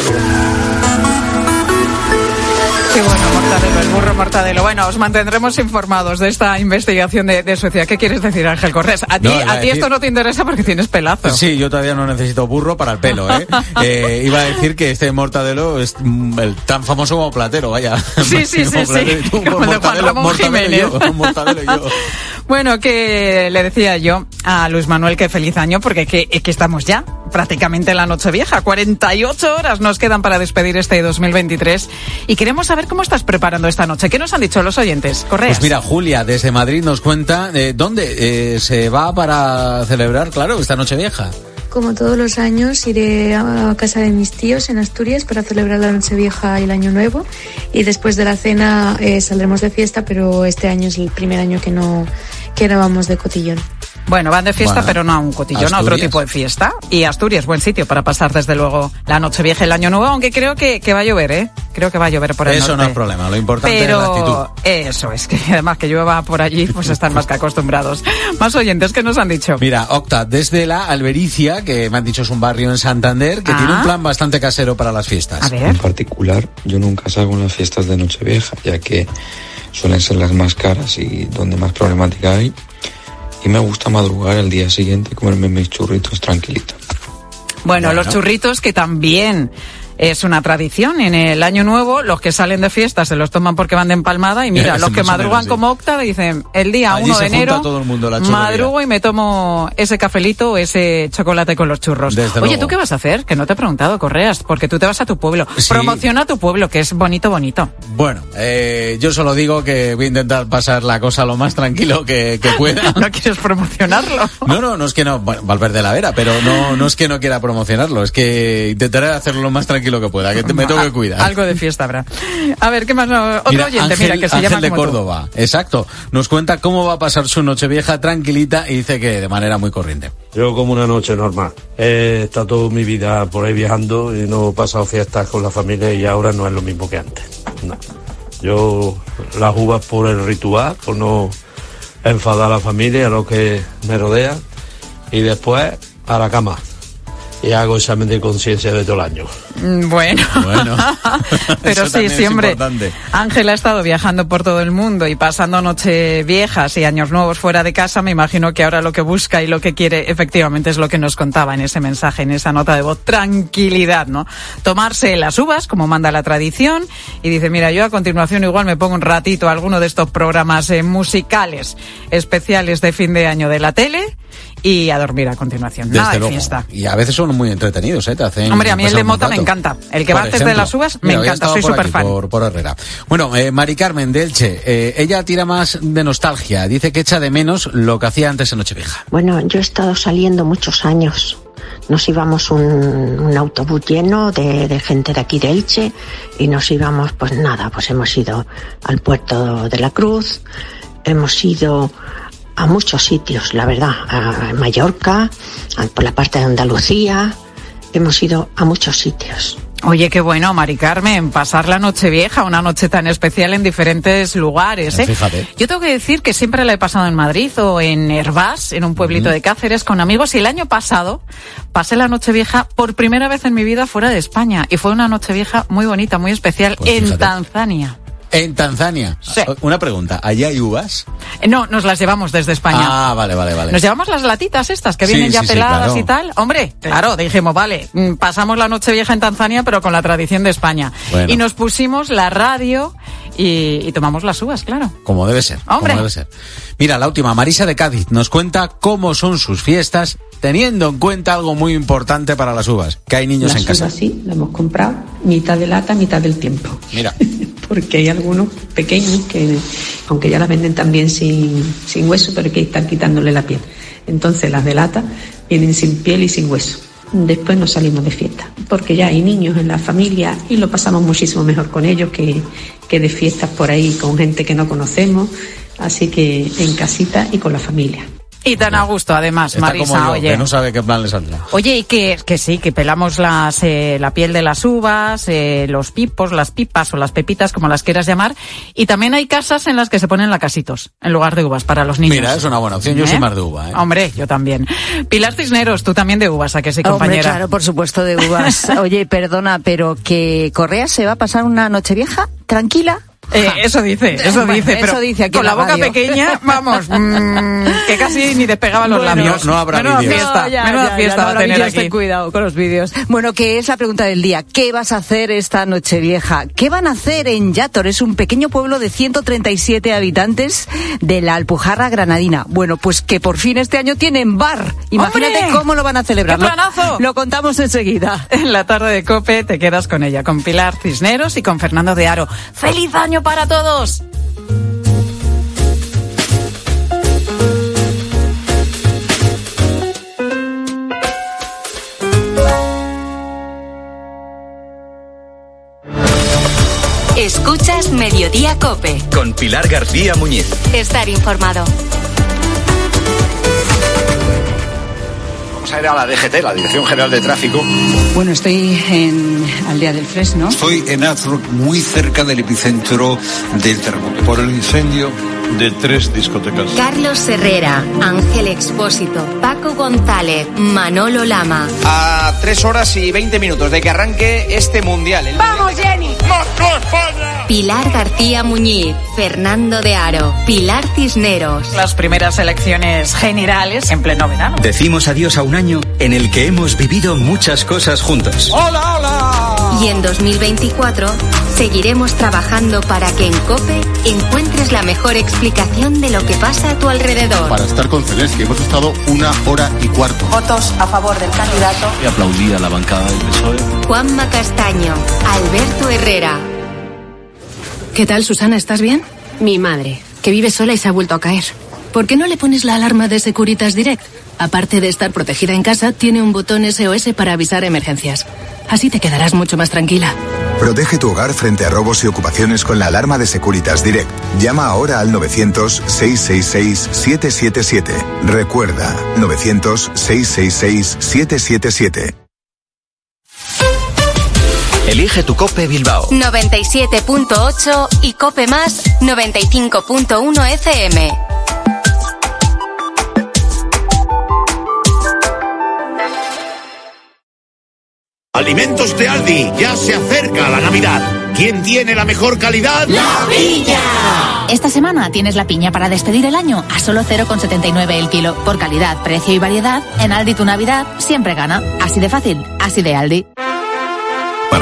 [SPEAKER 1] Qué bueno, Mortadelo, el burro Mortadelo. Bueno, os mantendremos informados de esta investigación de, de Suecia. ¿Qué quieres decir, Ángel Cortés? A ti,
[SPEAKER 14] No, a
[SPEAKER 1] ti
[SPEAKER 14] decir-
[SPEAKER 1] esto no te interesa porque tienes pelazo.
[SPEAKER 14] Sí, yo todavía no necesito burro para el pelo, ¿eh? Eh, iba a decir que este mortadelo es mm, el, tan famoso como platero, vaya.
[SPEAKER 1] Sí, sí, sí, sí. Como el de Juan Ramón
[SPEAKER 14] mortadelo
[SPEAKER 1] Jiménez.
[SPEAKER 14] yo, mortadelo yo.
[SPEAKER 1] Bueno, que le decía yo a Luis Manuel que feliz año porque que, que estamos ya prácticamente en la noche vieja. 48 horas nos quedan para despedir este 2023 y queremos saber cómo estás preparando esta noche. ¿Qué nos han dicho los oyentes? Correas.
[SPEAKER 14] Pues mira, Julia desde Madrid nos cuenta eh, dónde eh, se va para celebrar, claro, esta noche vieja.
[SPEAKER 15] Como todos los años, iré a casa de mis tíos en Asturias para celebrar la Nochevieja y el Año Nuevo. Y después de la cena eh, saldremos de fiesta, pero este año es el primer año que no, que no vamos de cotillón.
[SPEAKER 1] Bueno, van de fiesta,
[SPEAKER 14] Bueno,
[SPEAKER 1] pero no a un cotillón, a otro
[SPEAKER 14] Asturias.
[SPEAKER 1] tipo de fiesta. Y Asturias, buen sitio para pasar desde luego la noche vieja y el año nuevo, aunque creo que, que va a llover, ¿eh? Creo que va a llover por el
[SPEAKER 14] Eso no es problema, lo importante es la actitud.
[SPEAKER 1] Pero eso es que además que llueva por allí, pues están más que acostumbrados. Más oyentes que nos han dicho.
[SPEAKER 14] Mira, Octa, desde la Albericia, que me han dicho es un barrio en Santander, que
[SPEAKER 1] Ah.
[SPEAKER 14] tiene un plan bastante casero para las fiestas.
[SPEAKER 16] En particular, yo nunca salgo en las fiestas de Nochevieja, ya que suelen ser las más caras y donde más problemática hay. Y me gusta madrugar el día siguiente y comerme mis churritos tranquilito.
[SPEAKER 1] Bueno,
[SPEAKER 16] Bueno.
[SPEAKER 1] los churritos que también es una tradición. En el año nuevo, los que salen de fiesta se los toman porque van de empalmada y mira,
[SPEAKER 14] Es
[SPEAKER 1] los que
[SPEAKER 14] menos,
[SPEAKER 1] madrugan
[SPEAKER 14] sí.
[SPEAKER 1] como Octa dicen, el día
[SPEAKER 14] Allí
[SPEAKER 1] 1
[SPEAKER 14] se
[SPEAKER 1] de enero,
[SPEAKER 14] todo el mundo, la churrería.
[SPEAKER 1] madrugo y me tomo ese cafelito o ese chocolate con los churros.
[SPEAKER 14] Desde
[SPEAKER 1] Oye,
[SPEAKER 14] luego.
[SPEAKER 1] ¿tú qué vas a hacer? Que no te he preguntado, Correas, porque tú te vas a tu pueblo.
[SPEAKER 14] Sí.
[SPEAKER 1] Promociona tu pueblo, que es bonito, bonito.
[SPEAKER 14] Bueno, eh, yo solo digo que voy a intentar pasar la cosa lo más tranquilo que, que pueda.
[SPEAKER 1] ¿No quieres promocionarlo?
[SPEAKER 14] No, no, no es que no, bueno, Valverde la Vera, pero no, no es que no quiera promocionarlo, es que intentaré hacerlo lo más tranquilo que pueda, que te- me tengo que cuidar.
[SPEAKER 1] Algo de fiesta habrá. A ver, ¿qué más? no? Otro
[SPEAKER 14] Mira,
[SPEAKER 1] oyente,
[SPEAKER 14] Ángel,
[SPEAKER 1] mira, que se
[SPEAKER 14] Ángel
[SPEAKER 1] llama
[SPEAKER 14] de
[SPEAKER 1] como tú.
[SPEAKER 14] Córdoba, exacto, nos cuenta cómo va a pasar su Nochevieja tranquilita y dice que de manera muy corriente.
[SPEAKER 17] Yo como una noche normal. He estado toda mi vida por ahí viajando y no he pasado fiestas con la familia y ahora no es lo mismo que antes. No. Yo las uvas por el ritual, por no enfadar a la familia, a los que me rodean y después a la cama. Y hago examen de conciencia de todo el año.
[SPEAKER 1] Mm, Bueno.
[SPEAKER 14] Bueno.
[SPEAKER 1] Pero
[SPEAKER 14] Eso
[SPEAKER 1] sí, siempre.
[SPEAKER 14] importante.
[SPEAKER 1] Ángel ha estado viajando por todo el mundo y pasando noche viejas y años nuevos fuera de casa. Me imagino que ahora lo que busca y lo que quiere efectivamente es lo que nos contaba en ese mensaje, en esa nota de voz. Tranquilidad, ¿no? Tomarse las uvas, como manda la tradición. Y dice, mira, yo a continuación igual me pongo un ratito a alguno de estos programas eh, musicales especiales de fin de año de la tele y a dormir a continuación. Nada
[SPEAKER 14] Desde
[SPEAKER 1] de
[SPEAKER 14] luego.
[SPEAKER 1] fiesta.
[SPEAKER 14] Y a veces son muy entretenidos, ¿eh? Te hacen
[SPEAKER 1] Hombre, a mí el de Mota me encanta. El que va antes de las uvas me
[SPEAKER 14] Mira,
[SPEAKER 1] encanta. Soy súper fan.
[SPEAKER 14] Por, por Herrera. Bueno, eh, Mari Carmen de Elche, eh, ella tira más de nostalgia. Dice que echa de menos lo que hacía antes en Nochevieja.
[SPEAKER 18] Bueno, yo he estado saliendo muchos años. Nos íbamos un, un autobús lleno de, de gente de aquí de Elche y nos íbamos, pues nada, pues hemos ido al puerto de la Cruz, hemos ido a muchos sitios, la verdad, a Mallorca, a- por la parte de Andalucía, hemos ido a muchos sitios.
[SPEAKER 1] Oye, qué bueno, Mari Carmen, pasar la noche vieja, una noche tan especial en diferentes lugares. ¿eh?
[SPEAKER 14] Fíjate.
[SPEAKER 1] Yo tengo que decir que siempre la he pasado en Madrid o en Hervás, en un pueblito de Cáceres, con amigos. Y el año pasado pasé la noche vieja por primera vez en mi vida fuera de España. Y fue una noche vieja muy bonita, muy especial,
[SPEAKER 14] Pues
[SPEAKER 1] en
[SPEAKER 14] fíjate.
[SPEAKER 1] Tanzania.
[SPEAKER 14] En Tanzania. Una pregunta, ¿allá hay uvas?
[SPEAKER 1] Eh, No, nos las llevamos desde España.
[SPEAKER 14] Ah, vale, vale, vale.
[SPEAKER 1] Nos llevamos las latitas estas que
[SPEAKER 14] Sí,
[SPEAKER 1] vienen ya
[SPEAKER 14] sí, sí,
[SPEAKER 1] peladas
[SPEAKER 14] claro.
[SPEAKER 1] y tal. Hombre, claro, dijimos, vale, mm, pasamos la noche vieja en Tanzania, pero con la tradición de España.
[SPEAKER 14] Bueno.
[SPEAKER 1] Y nos pusimos la radio y, y tomamos las uvas, claro.
[SPEAKER 14] Como debe ser. como
[SPEAKER 1] Hombre.
[SPEAKER 14] debe ser. Mira, la última, Marisa de Cádiz, nos cuenta cómo son sus fiestas, teniendo en cuenta algo muy importante para las uvas, que hay niños
[SPEAKER 19] Las
[SPEAKER 14] en casa.
[SPEAKER 19] uvas sí, la hemos comprado mitad de lata, mitad del tiempo.
[SPEAKER 14] Mira.
[SPEAKER 19] Porque hay algunos pequeños que, aunque ya las venden también sin, sin hueso, pero que estar quitándole la piel. Entonces las de lata vienen sin piel y sin hueso. Después nos salimos de fiesta, porque ya hay niños en la familia y lo pasamos muchísimo mejor con ellos que, que de fiestas por ahí con gente que no conocemos. Así que en casita y con la familia.
[SPEAKER 1] Y tan a gusto, además,
[SPEAKER 14] Está
[SPEAKER 1] Marisa,
[SPEAKER 14] como yo,
[SPEAKER 1] oye.
[SPEAKER 14] que no sabe qué plan le saldrá.
[SPEAKER 1] Oye, y que, que sí, que pelamos las, eh, la piel de las uvas, eh, los pipos, las pipas o las pepitas, como las quieras llamar. Y también hay casas en las que se ponen lacasitos, en lugar de uvas, para los niños.
[SPEAKER 14] Mira, es una buena opción. Yo soy
[SPEAKER 1] ¿Eh?
[SPEAKER 14] más de uva, ¿eh?
[SPEAKER 1] Hombre, yo también. Pilar Cisneros, tú también de uvas, ¿a que sí,
[SPEAKER 20] Hombre,
[SPEAKER 1] compañera?
[SPEAKER 20] claro, por supuesto, de uvas. Oye, perdona, pero que Correa se va a pasar una noche vieja tranquila.
[SPEAKER 1] Eh, eso dice, eso
[SPEAKER 20] Bueno,
[SPEAKER 1] dice, pero
[SPEAKER 20] eso dice aquí
[SPEAKER 1] con la
[SPEAKER 20] la
[SPEAKER 1] boca pequeña, vamos, mm, que casi ni despegaba los
[SPEAKER 20] Bueno,
[SPEAKER 1] labios.
[SPEAKER 14] no habrá
[SPEAKER 1] menuda
[SPEAKER 14] vídeos.
[SPEAKER 1] fiesta,
[SPEAKER 20] No, ya,
[SPEAKER 1] menuda
[SPEAKER 20] ya,
[SPEAKER 1] fiesta
[SPEAKER 20] ya, no
[SPEAKER 1] va a tener aquí.
[SPEAKER 20] ten cuidado con los vídeos. Bueno, que es la pregunta del día. ¿Qué vas a hacer esta noche vieja? ¿Qué van a hacer en Yator? Es un pequeño pueblo de 137 habitantes de la Alpujarra Granadina. Bueno, pues que por fin este año tienen bar. Imagínate
[SPEAKER 1] ¡Hombre!
[SPEAKER 20] cómo lo van a celebrar.
[SPEAKER 1] ¡Qué
[SPEAKER 20] Lo-! Lo contamos enseguida.
[SPEAKER 1] En la tarde de Cope te quedas con ella, con Pilar Cisneros y con Fernando de Aro. ¡Feliz año para todos!
[SPEAKER 2] Escuchas Mediodía Cope.
[SPEAKER 3] Con Pilar García Muñiz.
[SPEAKER 2] Estar informado.
[SPEAKER 21] Vamos a ir a la DGT, la Dirección General de Tráfico.
[SPEAKER 22] Bueno, estoy en Aldea del Fresno.
[SPEAKER 23] Estoy en Azrock, muy cerca del epicentro del terremoto. Por el incendio de tres discotecas.
[SPEAKER 2] Carlos Herrera, Ángel Expósito, Paco González, Manolo Lama.
[SPEAKER 21] A tres horas y 20 minutos de que arranque este mundial. El
[SPEAKER 2] ¡Vamos, Jenny! Pilar García Muñiz, Fernando de Aro, Pilar Cisneros.
[SPEAKER 1] Las primeras elecciones generales en pleno verano.
[SPEAKER 3] Decimos adiós a un año en el que hemos vivido muchas cosas juntos.
[SPEAKER 21] ¡Hola, hola!
[SPEAKER 2] Y en 2024 seguiremos trabajando para que en COPE encuentres la mejor explicación de lo que pasa a tu alrededor.
[SPEAKER 24] Para estar con Zelensky hemos estado una hora y cuarto.
[SPEAKER 2] Votos a favor del candidato.
[SPEAKER 24] Y aplaudí a la bancada del PSOE.
[SPEAKER 2] Juanma Castaño, Alberto Herrera.
[SPEAKER 25] ¿Qué tal, Susana? ¿Estás bien? Mi madre, que vive sola y se ha vuelto a caer. ¿Por qué no le pones la alarma de Securitas Direct? Aparte de estar protegida en casa, tiene un botón SOS para avisar emergencias. Así te quedarás mucho más tranquila.
[SPEAKER 26] Protege tu hogar frente a robos y ocupaciones con la alarma de Securitas Direct. Llama ahora al 900-666-777. Recuerda, 900-666-777.
[SPEAKER 3] Elige tu Cope Bilbao.
[SPEAKER 2] 97.8 y Cope Más 95.1 FM.
[SPEAKER 27] Alimentos de Aldi, ya se acerca la Navidad. ¿Quién tiene la mejor calidad?
[SPEAKER 28] ¡La piña! Esta semana tienes la piña para despedir el año a solo 0,79 el kilo. Por calidad, precio y variedad, en Aldi tu Navidad siempre gana. Así de fácil, así de Aldi.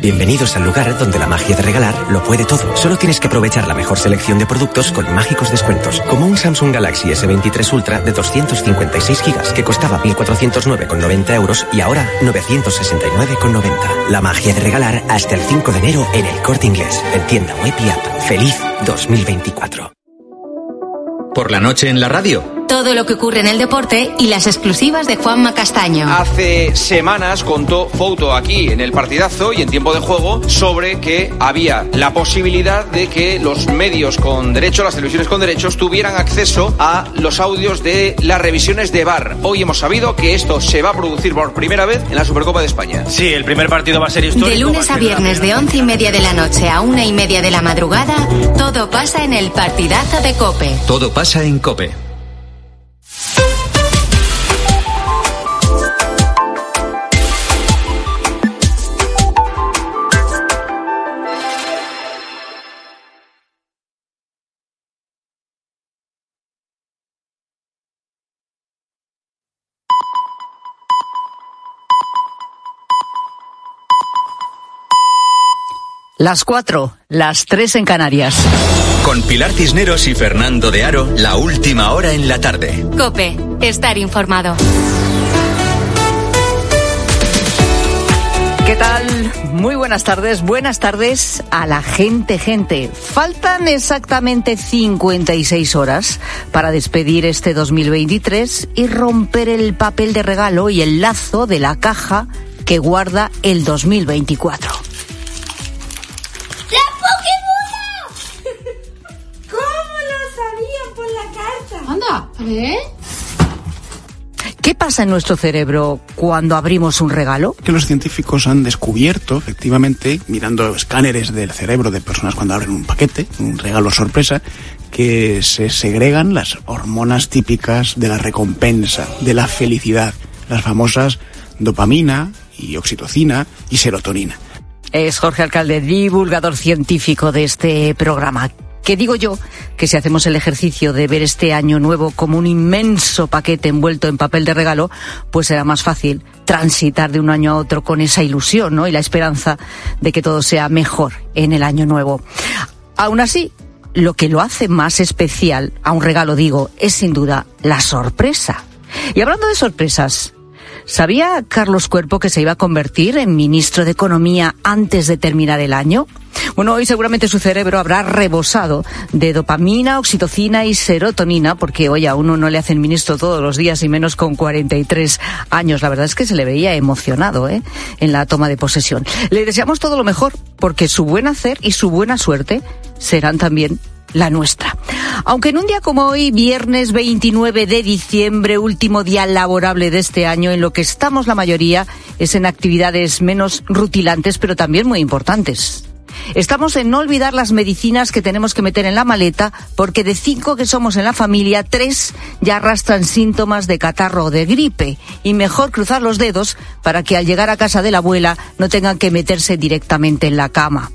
[SPEAKER 29] Bienvenidos al lugar donde la magia de regalar lo puede todo. Solo tienes que aprovechar la mejor selección de productos con mágicos descuentos, como un Samsung Galaxy S23 Ultra de 256 GB que costaba 1.409,90 euros y ahora 969,90. La magia de regalar hasta el 5 de enero en el Corte Inglés, en tienda web y app. Feliz 2024.
[SPEAKER 3] Por la noche en la radio.
[SPEAKER 2] Todo lo que ocurre en el deporte y las exclusivas de Juanma Castaño.
[SPEAKER 21] Hace semanas contó Foto aquí en el partidazo y en tiempo de juego sobre que había la posibilidad de que los medios con derecho, las televisiones con derechos, tuvieran acceso a los audios de las revisiones de VAR. Hoy hemos sabido que esto se va a producir por primera vez en la Supercopa de España.
[SPEAKER 30] Sí, el primer partido va a ser histórico.
[SPEAKER 2] De lunes a viernes de once y media de la noche a una y media de la madrugada, todo pasa en el partidazo de Cope.
[SPEAKER 3] Todo pasa en Cope.
[SPEAKER 20] Las cuatro, las tres en Canarias.
[SPEAKER 3] Con Pilar Cisneros y Fernando de Aro, la última hora en la tarde.
[SPEAKER 2] Cope, estar informado.
[SPEAKER 20] ¿Qué tal? Muy buenas tardes, buenas tardes a la gente, gente. Faltan exactamente 56 horas para despedir este 2023 y romper el papel de regalo y el lazo de la caja que guarda el 2024.
[SPEAKER 31] ¡La Pokébola! ¿Cómo lo sabía por la carta?
[SPEAKER 32] Anda, a ver.
[SPEAKER 20] ¿Qué pasa en nuestro cerebro cuando abrimos un regalo?
[SPEAKER 33] que los científicos han descubierto, efectivamente, mirando escáneres del cerebro de personas cuando abren un paquete, un regalo sorpresa, que se segregan las hormonas típicas de la recompensa, de la felicidad, las famosas dopamina y oxitocina y serotonina.
[SPEAKER 20] Es Jorge Alcalde, divulgador científico de este programa. Que digo yo que si hacemos el ejercicio de ver este año nuevo como un inmenso paquete envuelto en papel de regalo, pues será más fácil transitar de un año a otro con esa ilusión ¿no? y la esperanza de que todo sea mejor en el año nuevo. Aún así, lo que lo hace más especial, a un regalo digo, es sin duda la sorpresa. Y hablando de sorpresas, ¿Sabía Carlos Cuerpo que se iba a convertir en ministro de Economía antes de terminar el año? Bueno, hoy seguramente su cerebro habrá rebosado de dopamina, oxitocina y serotonina, porque hoy a uno no le hacen ministro todos los días y menos con 43 años. La verdad es que se le veía emocionado ¿eh? en la toma de posesión. Le deseamos todo lo mejor, porque su buen hacer y su buena suerte serán también la nuestra. Aunque en un día como hoy, viernes 29 de diciembre, último día laborable de este año, en lo que estamos la mayoría es en actividades menos rutilantes, pero también muy importantes. Estamos en no olvidar las medicinas que tenemos que meter en la maleta, porque de cinco que somos en la familia, tres ya arrastran síntomas de catarro o de gripe. Y mejor cruzar los dedos para que al llegar a casa de la abuela no tengan que meterse directamente en la cama.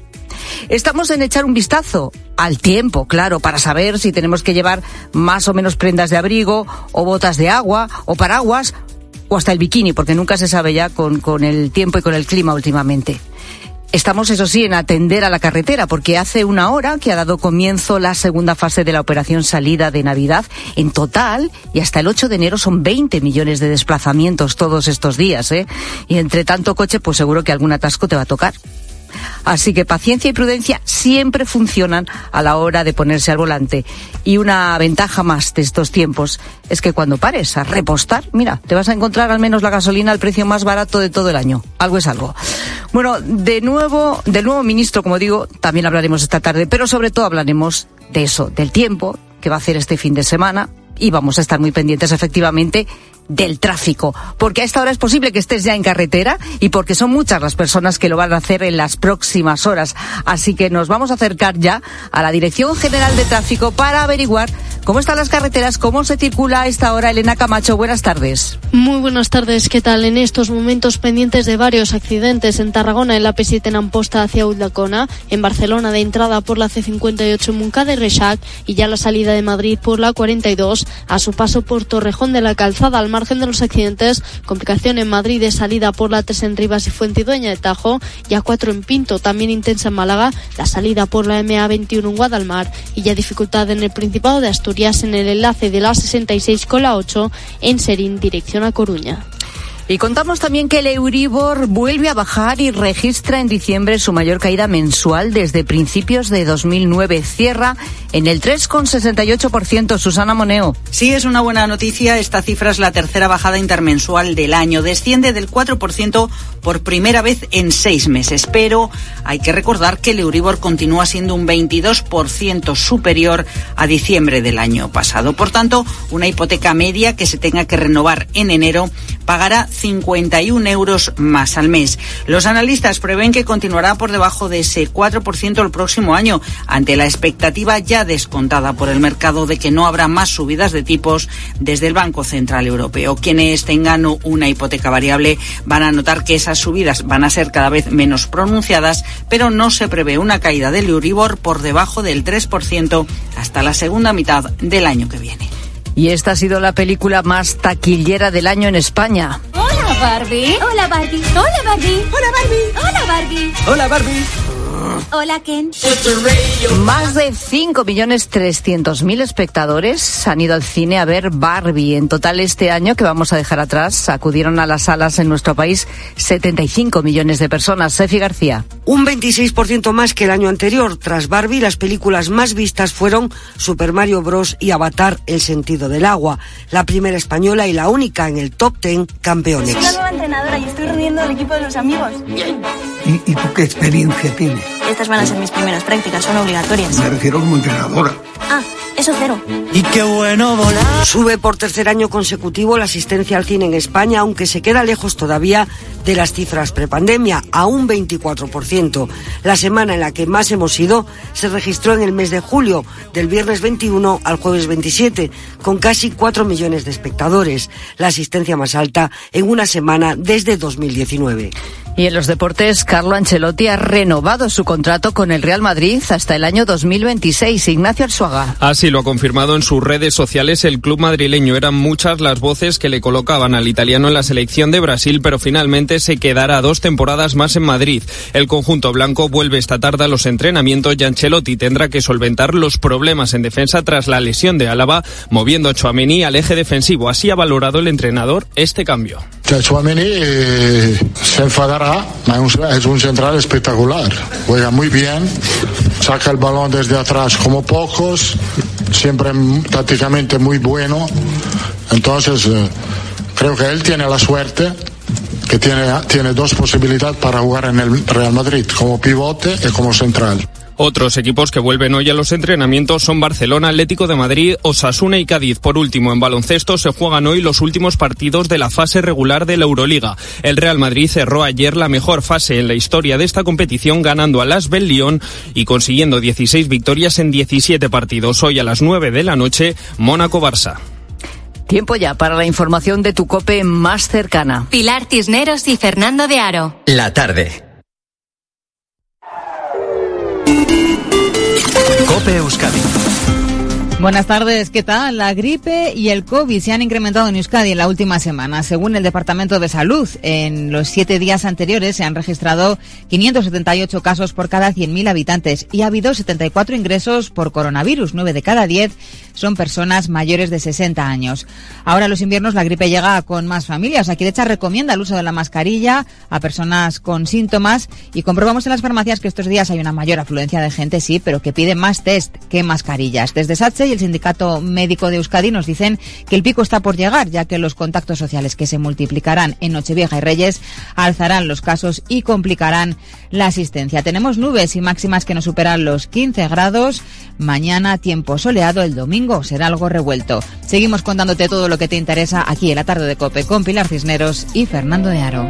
[SPEAKER 20] Estamos en echar un vistazo al tiempo, claro, para saber si tenemos que llevar más o menos prendas de abrigo, o botas de agua, o paraguas, o hasta el bikini, porque nunca se sabe ya con, con el tiempo y con el clima últimamente. Estamos, eso sí, en atender a la carretera, porque hace una hora que ha dado comienzo la segunda fase de la operación salida de Navidad. En total, y hasta el 8 de enero, son 20 millones de desplazamientos todos estos días, ¿eh? Y entre tanto coche, pues seguro que algún atasco te va a tocar. Así que paciencia y prudencia siempre funcionan a la hora de ponerse al volante. Y una ventaja más de estos tiempos es que cuando pares a repostar, mira, te vas a encontrar al menos la gasolina al precio más barato de todo el año. Algo es algo. Bueno, de nuevo, del nuevo ministro, como digo, también hablaremos esta tarde, pero sobre todo hablaremos de eso, del tiempo que va a hacer este fin de semana. Y vamos a estar muy pendientes, efectivamente, del tráfico, porque a esta hora es posible que estés ya en carretera y porque son muchas las personas que lo van a hacer en las próximas horas. Así que nos vamos a acercar ya a la Dirección General de Tráfico para averiguar cómo están las carreteras, cómo se circula a esta hora. Elena Camacho, buenas tardes.
[SPEAKER 34] Muy buenas tardes, ¿qué tal? En estos momentos pendientes de varios accidentes en Tarragona, en la P7 en Amposta hacia Uldacona, en Barcelona de entrada por la C58 en Moncada y Reixac y ya la salida de Madrid por la 42 a su paso por Torrejón de la Calzada al margen de los accidentes, complicación en Madrid de salida por la 3 en Rivas y Fuentidueña de Tajo y A4 en Pinto, también intensa en Málaga, la salida por la MA21 en Guadalmar y ya dificultad en el Principado de Asturias en el enlace de la 66 con la 8 en Serín, dirección a Coruña.
[SPEAKER 20] Y contamos también que el Euribor vuelve a bajar y registra en diciembre su mayor caída mensual desde principios de 2009. Cierra en el 3,68%. Susana Moneo.
[SPEAKER 32] Sí, es una buena noticia. Esta cifra es la tercera bajada intermensual del año. Desciende del 4% por primera vez en seis meses. Pero hay que recordar que el Euribor continúa siendo un 22% superior a diciembre del año pasado. Por tanto, una hipoteca media que se tenga que renovar en enero pagará 51 euros más al mes. Los analistas prevén que continuará por debajo de ese 4% el próximo año, ante la expectativa ya descontada por el mercado de que no habrá más subidas de tipos desde el Banco Central Europeo. Quienes tengan una hipoteca variable van a notar que esas subidas van a ser cada vez menos pronunciadas, pero no se prevé una caída del Euribor por debajo del 3% hasta la segunda mitad del año que viene.
[SPEAKER 20] Y esta ha sido la película más taquillera del año en España.
[SPEAKER 35] Hola Barbie. Hola Barbie. Hola Barbie. Hola Barbie. Hola Barbie.
[SPEAKER 20] Hola Barbie.
[SPEAKER 35] Hola Ken.
[SPEAKER 20] Más de 5.300.000 espectadores han ido al cine a ver Barbie. En total este año, que vamos a dejar atrás, acudieron a las salas en nuestro país 75 millones de personas. Sefi García.
[SPEAKER 36] Un 26% más que el año anterior. Tras Barbie, las películas más vistas fueron Super Mario Bros. y Avatar, El sentido del agua. La primera española y la única en el top 10 campeones.
[SPEAKER 35] Soy la nueva entrenadora y estoy reuniendo al equipo de los amigos.
[SPEAKER 37] ¿Y, ¿Y tú qué experiencia tienes?
[SPEAKER 35] Estas van a ser mis primeras prácticas, son obligatorias.
[SPEAKER 37] Me refiero como entrenadora.
[SPEAKER 35] Ah, eso cero.
[SPEAKER 36] Y qué bueno volar. Sube por tercer año consecutivo la asistencia al cine en España, aunque se queda lejos todavía de las cifras prepandemia, a un 24%. La semana en la que más hemos ido se registró en el mes de julio, del viernes 21 al jueves 27, con casi 4 millones de espectadores, la asistencia más alta en una semana desde 2019.
[SPEAKER 20] Y en los deportes, Carlo Ancelotti ha renovado su contrato con el Real Madrid hasta el año 2026. Ignacio Arzuaga.
[SPEAKER 38] Así lo ha confirmado en sus redes sociales el club madrileño. Eran muchas las voces que le colocaban al italiano en la selección de Brasil, pero finalmente se quedará dos temporadas más en Madrid. El conjunto blanco vuelve esta tarde a los entrenamientos y Ancelotti tendrá que solventar los problemas en defensa tras la lesión de Álava, moviendo a Chouameni al eje defensivo. Así ha valorado el entrenador este cambio.
[SPEAKER 39] Chouameni eh, se enfadará, es un central espectacular. Juega muy bien, saca el balón desde atrás como pocos, siempre tácticamente muy bueno. Entonces, eh, creo que él tiene la suerte que tiene, tiene dos posibilidades para jugar en el Real Madrid, como pivote y como central.
[SPEAKER 38] Otros equipos que vuelven hoy a los entrenamientos son Barcelona, Atlético de Madrid, Osasuna y Cádiz. Por último, en baloncesto se juegan hoy los últimos partidos de la fase regular de la Euroliga. El Real Madrid cerró ayer la mejor fase en la historia de esta competición ganando a Las Lyon y consiguiendo 16 victorias en 17 partidos. Hoy a las 9 de la noche, Mónaco-Barça.
[SPEAKER 20] Tiempo ya para la información de tu cope más cercana.
[SPEAKER 2] Pilar Cisneros y Fernando de Aro.
[SPEAKER 3] La tarde. Cope Euskadi.
[SPEAKER 40] Buenas tardes, ¿qué tal? La gripe y el COVID se han incrementado en Euskadi en la última semana. Según el Departamento de Salud, en los siete días anteriores se han registrado 578 casos por cada 100.000 habitantes y ha habido 74 ingresos por coronavirus. 9 de cada 10 son personas mayores de 60 años. Ahora los inviernos la gripe llega con más familias. Aquí de hecho recomienda el uso de la mascarilla a personas con síntomas y comprobamos en las farmacias que estos días hay una mayor afluencia de gente, sí, pero que pide más test que mascarillas. Desde SATSE y el Sindicato Médico de Euskadi nos dicen que el pico está por llegar, ya que los contactos sociales que se multiplicarán en Nochevieja y Reyes alzarán los casos y complicarán la asistencia. Tenemos nubes y máximas que nos superan los 15 grados. Mañana tiempo soleado, el domingo será algo revuelto. Seguimos contándote todo lo que te interesa aquí en la tarde de Cope con Pilar Cisneros y Fernando de Aro.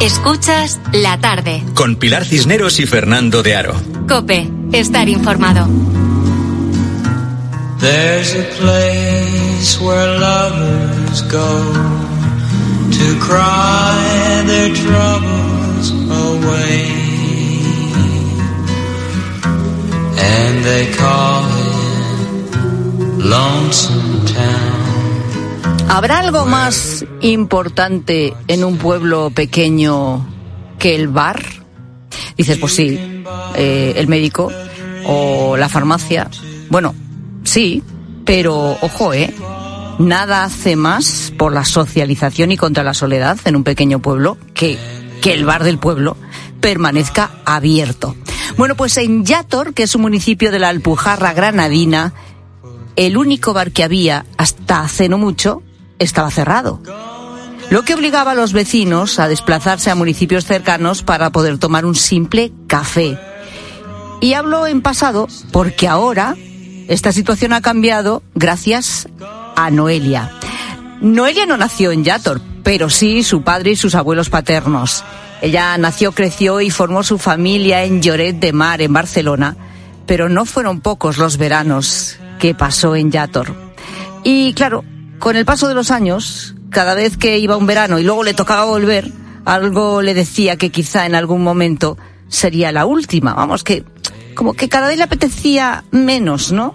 [SPEAKER 2] Escuchas la tarde.
[SPEAKER 3] Con Pilar Cisneros y Fernando de Aro.
[SPEAKER 2] Cope, estar informado.
[SPEAKER 41] There's a place
[SPEAKER 20] ¿Habrá algo más importante en un pueblo pequeño que el bar? Dices, pues sí, eh, el médico o la farmacia. Bueno, sí, pero ojo, ¿eh? Nada hace más por la socialización y contra la soledad en un pequeño pueblo que que el bar del pueblo permanezca abierto. Bueno, pues en Yator, que es un municipio de la Alpujarra granadina, el único bar que había hasta hace no mucho estaba cerrado. Lo que obligaba a los vecinos a desplazarse a municipios cercanos para poder tomar un simple café. Y hablo en pasado porque ahora esta situación ha cambiado gracias a Noelia. Noelia no nació en Yator, pero sí su padre y sus abuelos paternos. Ella nació, creció y formó su familia en Lloret de Mar, en Barcelona, pero no fueron pocos los veranos que pasó en Yator. Y claro, con el paso de los años, cada vez que iba un verano y luego le tocaba volver, algo le decía que quizá en algún momento sería la última. Vamos, que como que cada vez le apetecía menos, ¿no?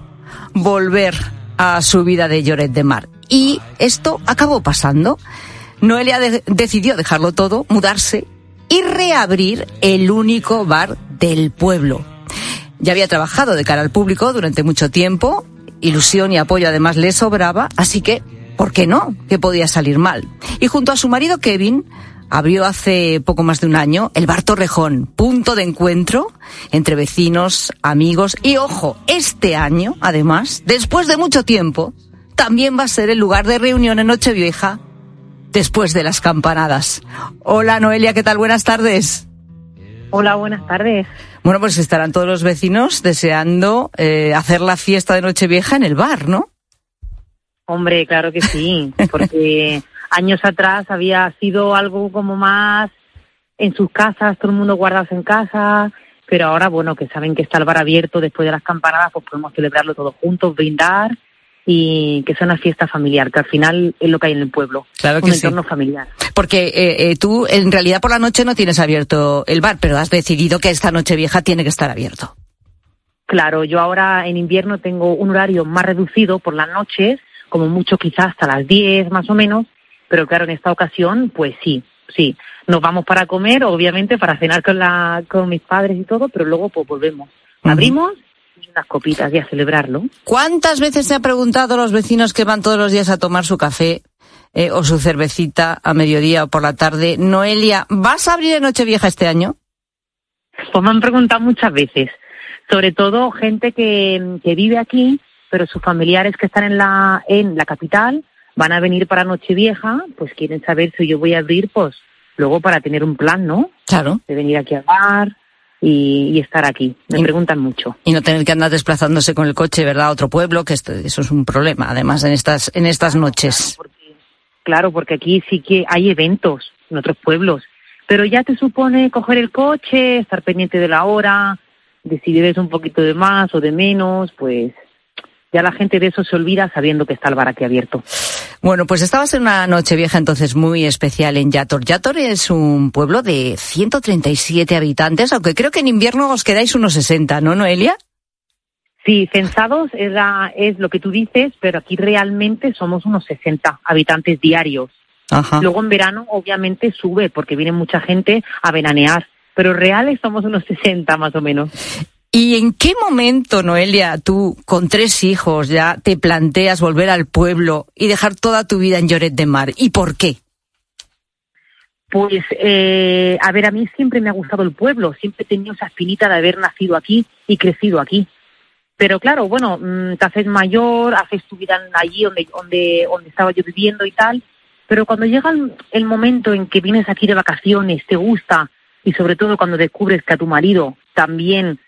[SPEAKER 20] Volver a su vida de Lloret de Mar. Y esto acabó pasando. Noelia decidió dejarlo todo, mudarse y reabrir el único bar del pueblo. Ya había trabajado de cara al público durante mucho tiempo, ilusión y apoyo además le sobraba, así que, ¿por qué no? Que podía salir mal. Y junto a su marido Kevin, abrió hace poco más de un año el Bar Torrejón, punto de encuentro entre vecinos, amigos y ojo, este año, además, después de mucho tiempo, también va a ser el lugar de reunión en Nochevieja después de las campanadas. Hola Noelia, ¿qué tal? Buenas tardes.
[SPEAKER 42] Hola, buenas tardes.
[SPEAKER 20] Bueno, pues estarán todos los vecinos deseando eh, hacer la fiesta de Nochevieja en el bar, ¿no?
[SPEAKER 42] Hombre, claro que sí, porque años atrás había sido algo como más en sus casas, todo el mundo guardas en casa, pero ahora, bueno, que saben que está el bar abierto después de las campanadas, pues podemos celebrarlo todos juntos, brindar y que sea una fiesta familiar, que al final es lo que hay en el pueblo.
[SPEAKER 20] Claro que
[SPEAKER 42] un
[SPEAKER 20] sí.
[SPEAKER 42] entorno familiar.
[SPEAKER 20] Porque eh, eh, tú en realidad por la noche no tienes abierto el bar, pero has decidido que esta noche vieja tiene que estar abierto.
[SPEAKER 42] Claro, yo ahora en invierno tengo un horario más reducido por las noches, como mucho quizás hasta las 10 más o menos, pero claro, en esta ocasión, pues sí, sí. Nos vamos para comer, obviamente, para cenar con, la, con mis padres y todo, pero luego pues volvemos. Abrimos y unas copitas y a celebrarlo.
[SPEAKER 20] ¿Cuántas veces se ha preguntado a los vecinos que van todos los días a tomar su café eh, o su cervecita a mediodía o por la tarde, Noelia, ¿vas a abrir en Nochevieja este año?
[SPEAKER 42] Pues me han preguntado muchas veces, sobre todo gente que, que vive aquí, pero sus familiares que están en la, en la capital van a venir para Nochevieja, pues quieren saber si yo voy a abrir, pues luego para tener un plan, ¿no?
[SPEAKER 20] Claro.
[SPEAKER 42] De venir aquí al bar y, y estar aquí. Me
[SPEAKER 20] Y-
[SPEAKER 42] preguntan mucho.
[SPEAKER 20] Y no tener que andar desplazándose con el coche, ¿verdad? A otro pueblo, que esto- eso es un problema, además, en estas, en estas noches.
[SPEAKER 42] Claro, porque aquí sí que hay eventos en otros pueblos, pero ya te supone coger el coche, estar pendiente de la hora, de si bebes un poquito de más o de menos, pues ya la gente de eso se olvida sabiendo que está el bar aquí abierto.
[SPEAKER 20] Bueno, pues estabas en una noche vieja entonces muy especial en Yator. Yator es un pueblo de 137 habitantes, aunque creo que en invierno os quedáis unos 60, ¿no, Noelia?
[SPEAKER 42] Sí, censados es, la- es lo que tú dices, pero aquí realmente somos unos 60 habitantes diarios.
[SPEAKER 20] Ajá.
[SPEAKER 42] Luego en verano obviamente sube porque viene mucha gente a veranear, pero reales somos unos 60 más o menos.
[SPEAKER 20] ¿Y en qué momento, Noelia, tú con tres hijos ya te planteas volver al pueblo y dejar toda tu vida en Lloret de Mar? ¿Y por qué?
[SPEAKER 42] Pues, eh, a ver, a mí siempre me ha gustado el pueblo, siempre he tenido esa espinita de haber nacido aquí y crecido aquí. Pero claro, bueno, mm, te haces mayor, haces tu vida allí donde, donde, donde estaba yo viviendo y tal, pero cuando llega el, el momento en que vienes aquí de vacaciones, te gusta, y sobre todo cuando descubres que a tu marido también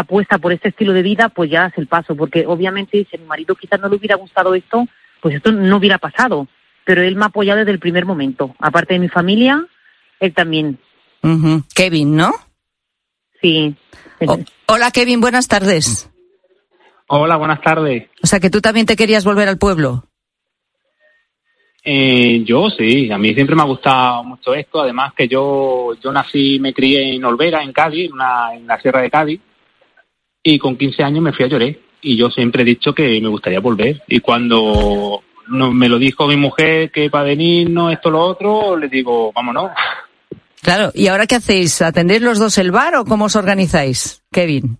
[SPEAKER 42] apuesta por este estilo de vida, pues ya das el paso, porque obviamente si a mi marido quizás no le hubiera gustado esto, pues esto no hubiera pasado. Pero él me ha apoyado desde el primer momento. Aparte de mi familia, él también.
[SPEAKER 20] Kevin, ¿no?
[SPEAKER 42] Sí.
[SPEAKER 20] Hola, Kevin, buenas tardes.
[SPEAKER 43] Hola, buenas tardes.
[SPEAKER 20] O sea, que tú también te querías volver al pueblo.
[SPEAKER 43] Eh, yo sí, a mí siempre me ha gustado mucho esto. Además que yo yo nací y me crié en Olvera, en Cádiz, en, una- en la Sierra de Cádiz. Y con 15 años me fui a Lloré. Y yo siempre he dicho que me gustaría volver. Y cuando no, me lo dijo mi mujer que para venirnos esto lo otro, le digo, vámonos.
[SPEAKER 20] Claro, ¿y ahora qué hacéis? ¿Atendéis los dos el bar o cómo os organizáis, Kevin?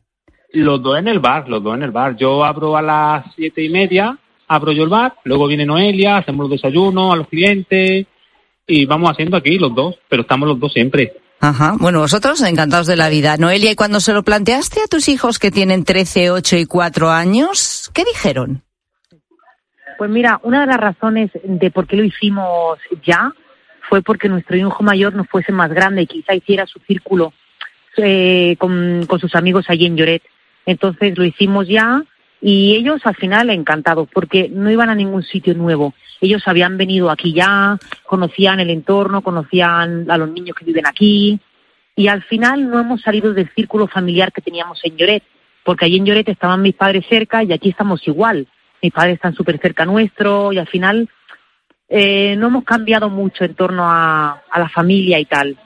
[SPEAKER 43] Los dos en el bar, los dos en el bar. Yo abro a las siete y media, abro yo el bar, luego viene Noelia, hacemos los desayunos a los clientes y vamos haciendo aquí los dos, pero estamos los dos siempre.
[SPEAKER 20] Ajá. Bueno, vosotros encantados de la vida. Noelia, ¿y cuando se lo planteaste a tus hijos que tienen 13, 8 y 4 años, qué dijeron?
[SPEAKER 42] Pues mira, una de las razones de por qué lo hicimos ya fue porque nuestro hijo mayor no fuese más grande y quizá hiciera su círculo eh, con, con sus amigos allí en Lloret. Entonces lo hicimos ya y ellos al final encantados porque no iban a ningún sitio nuevo. Ellos habían venido aquí ya, conocían el entorno, conocían a los niños que viven aquí y al final no hemos salido del círculo familiar que teníamos en Lloret, porque allí en Lloret estaban mis padres cerca y aquí estamos igual. Mis padres están súper cerca nuestro y al final eh, no hemos cambiado mucho en torno a, a la familia y tal.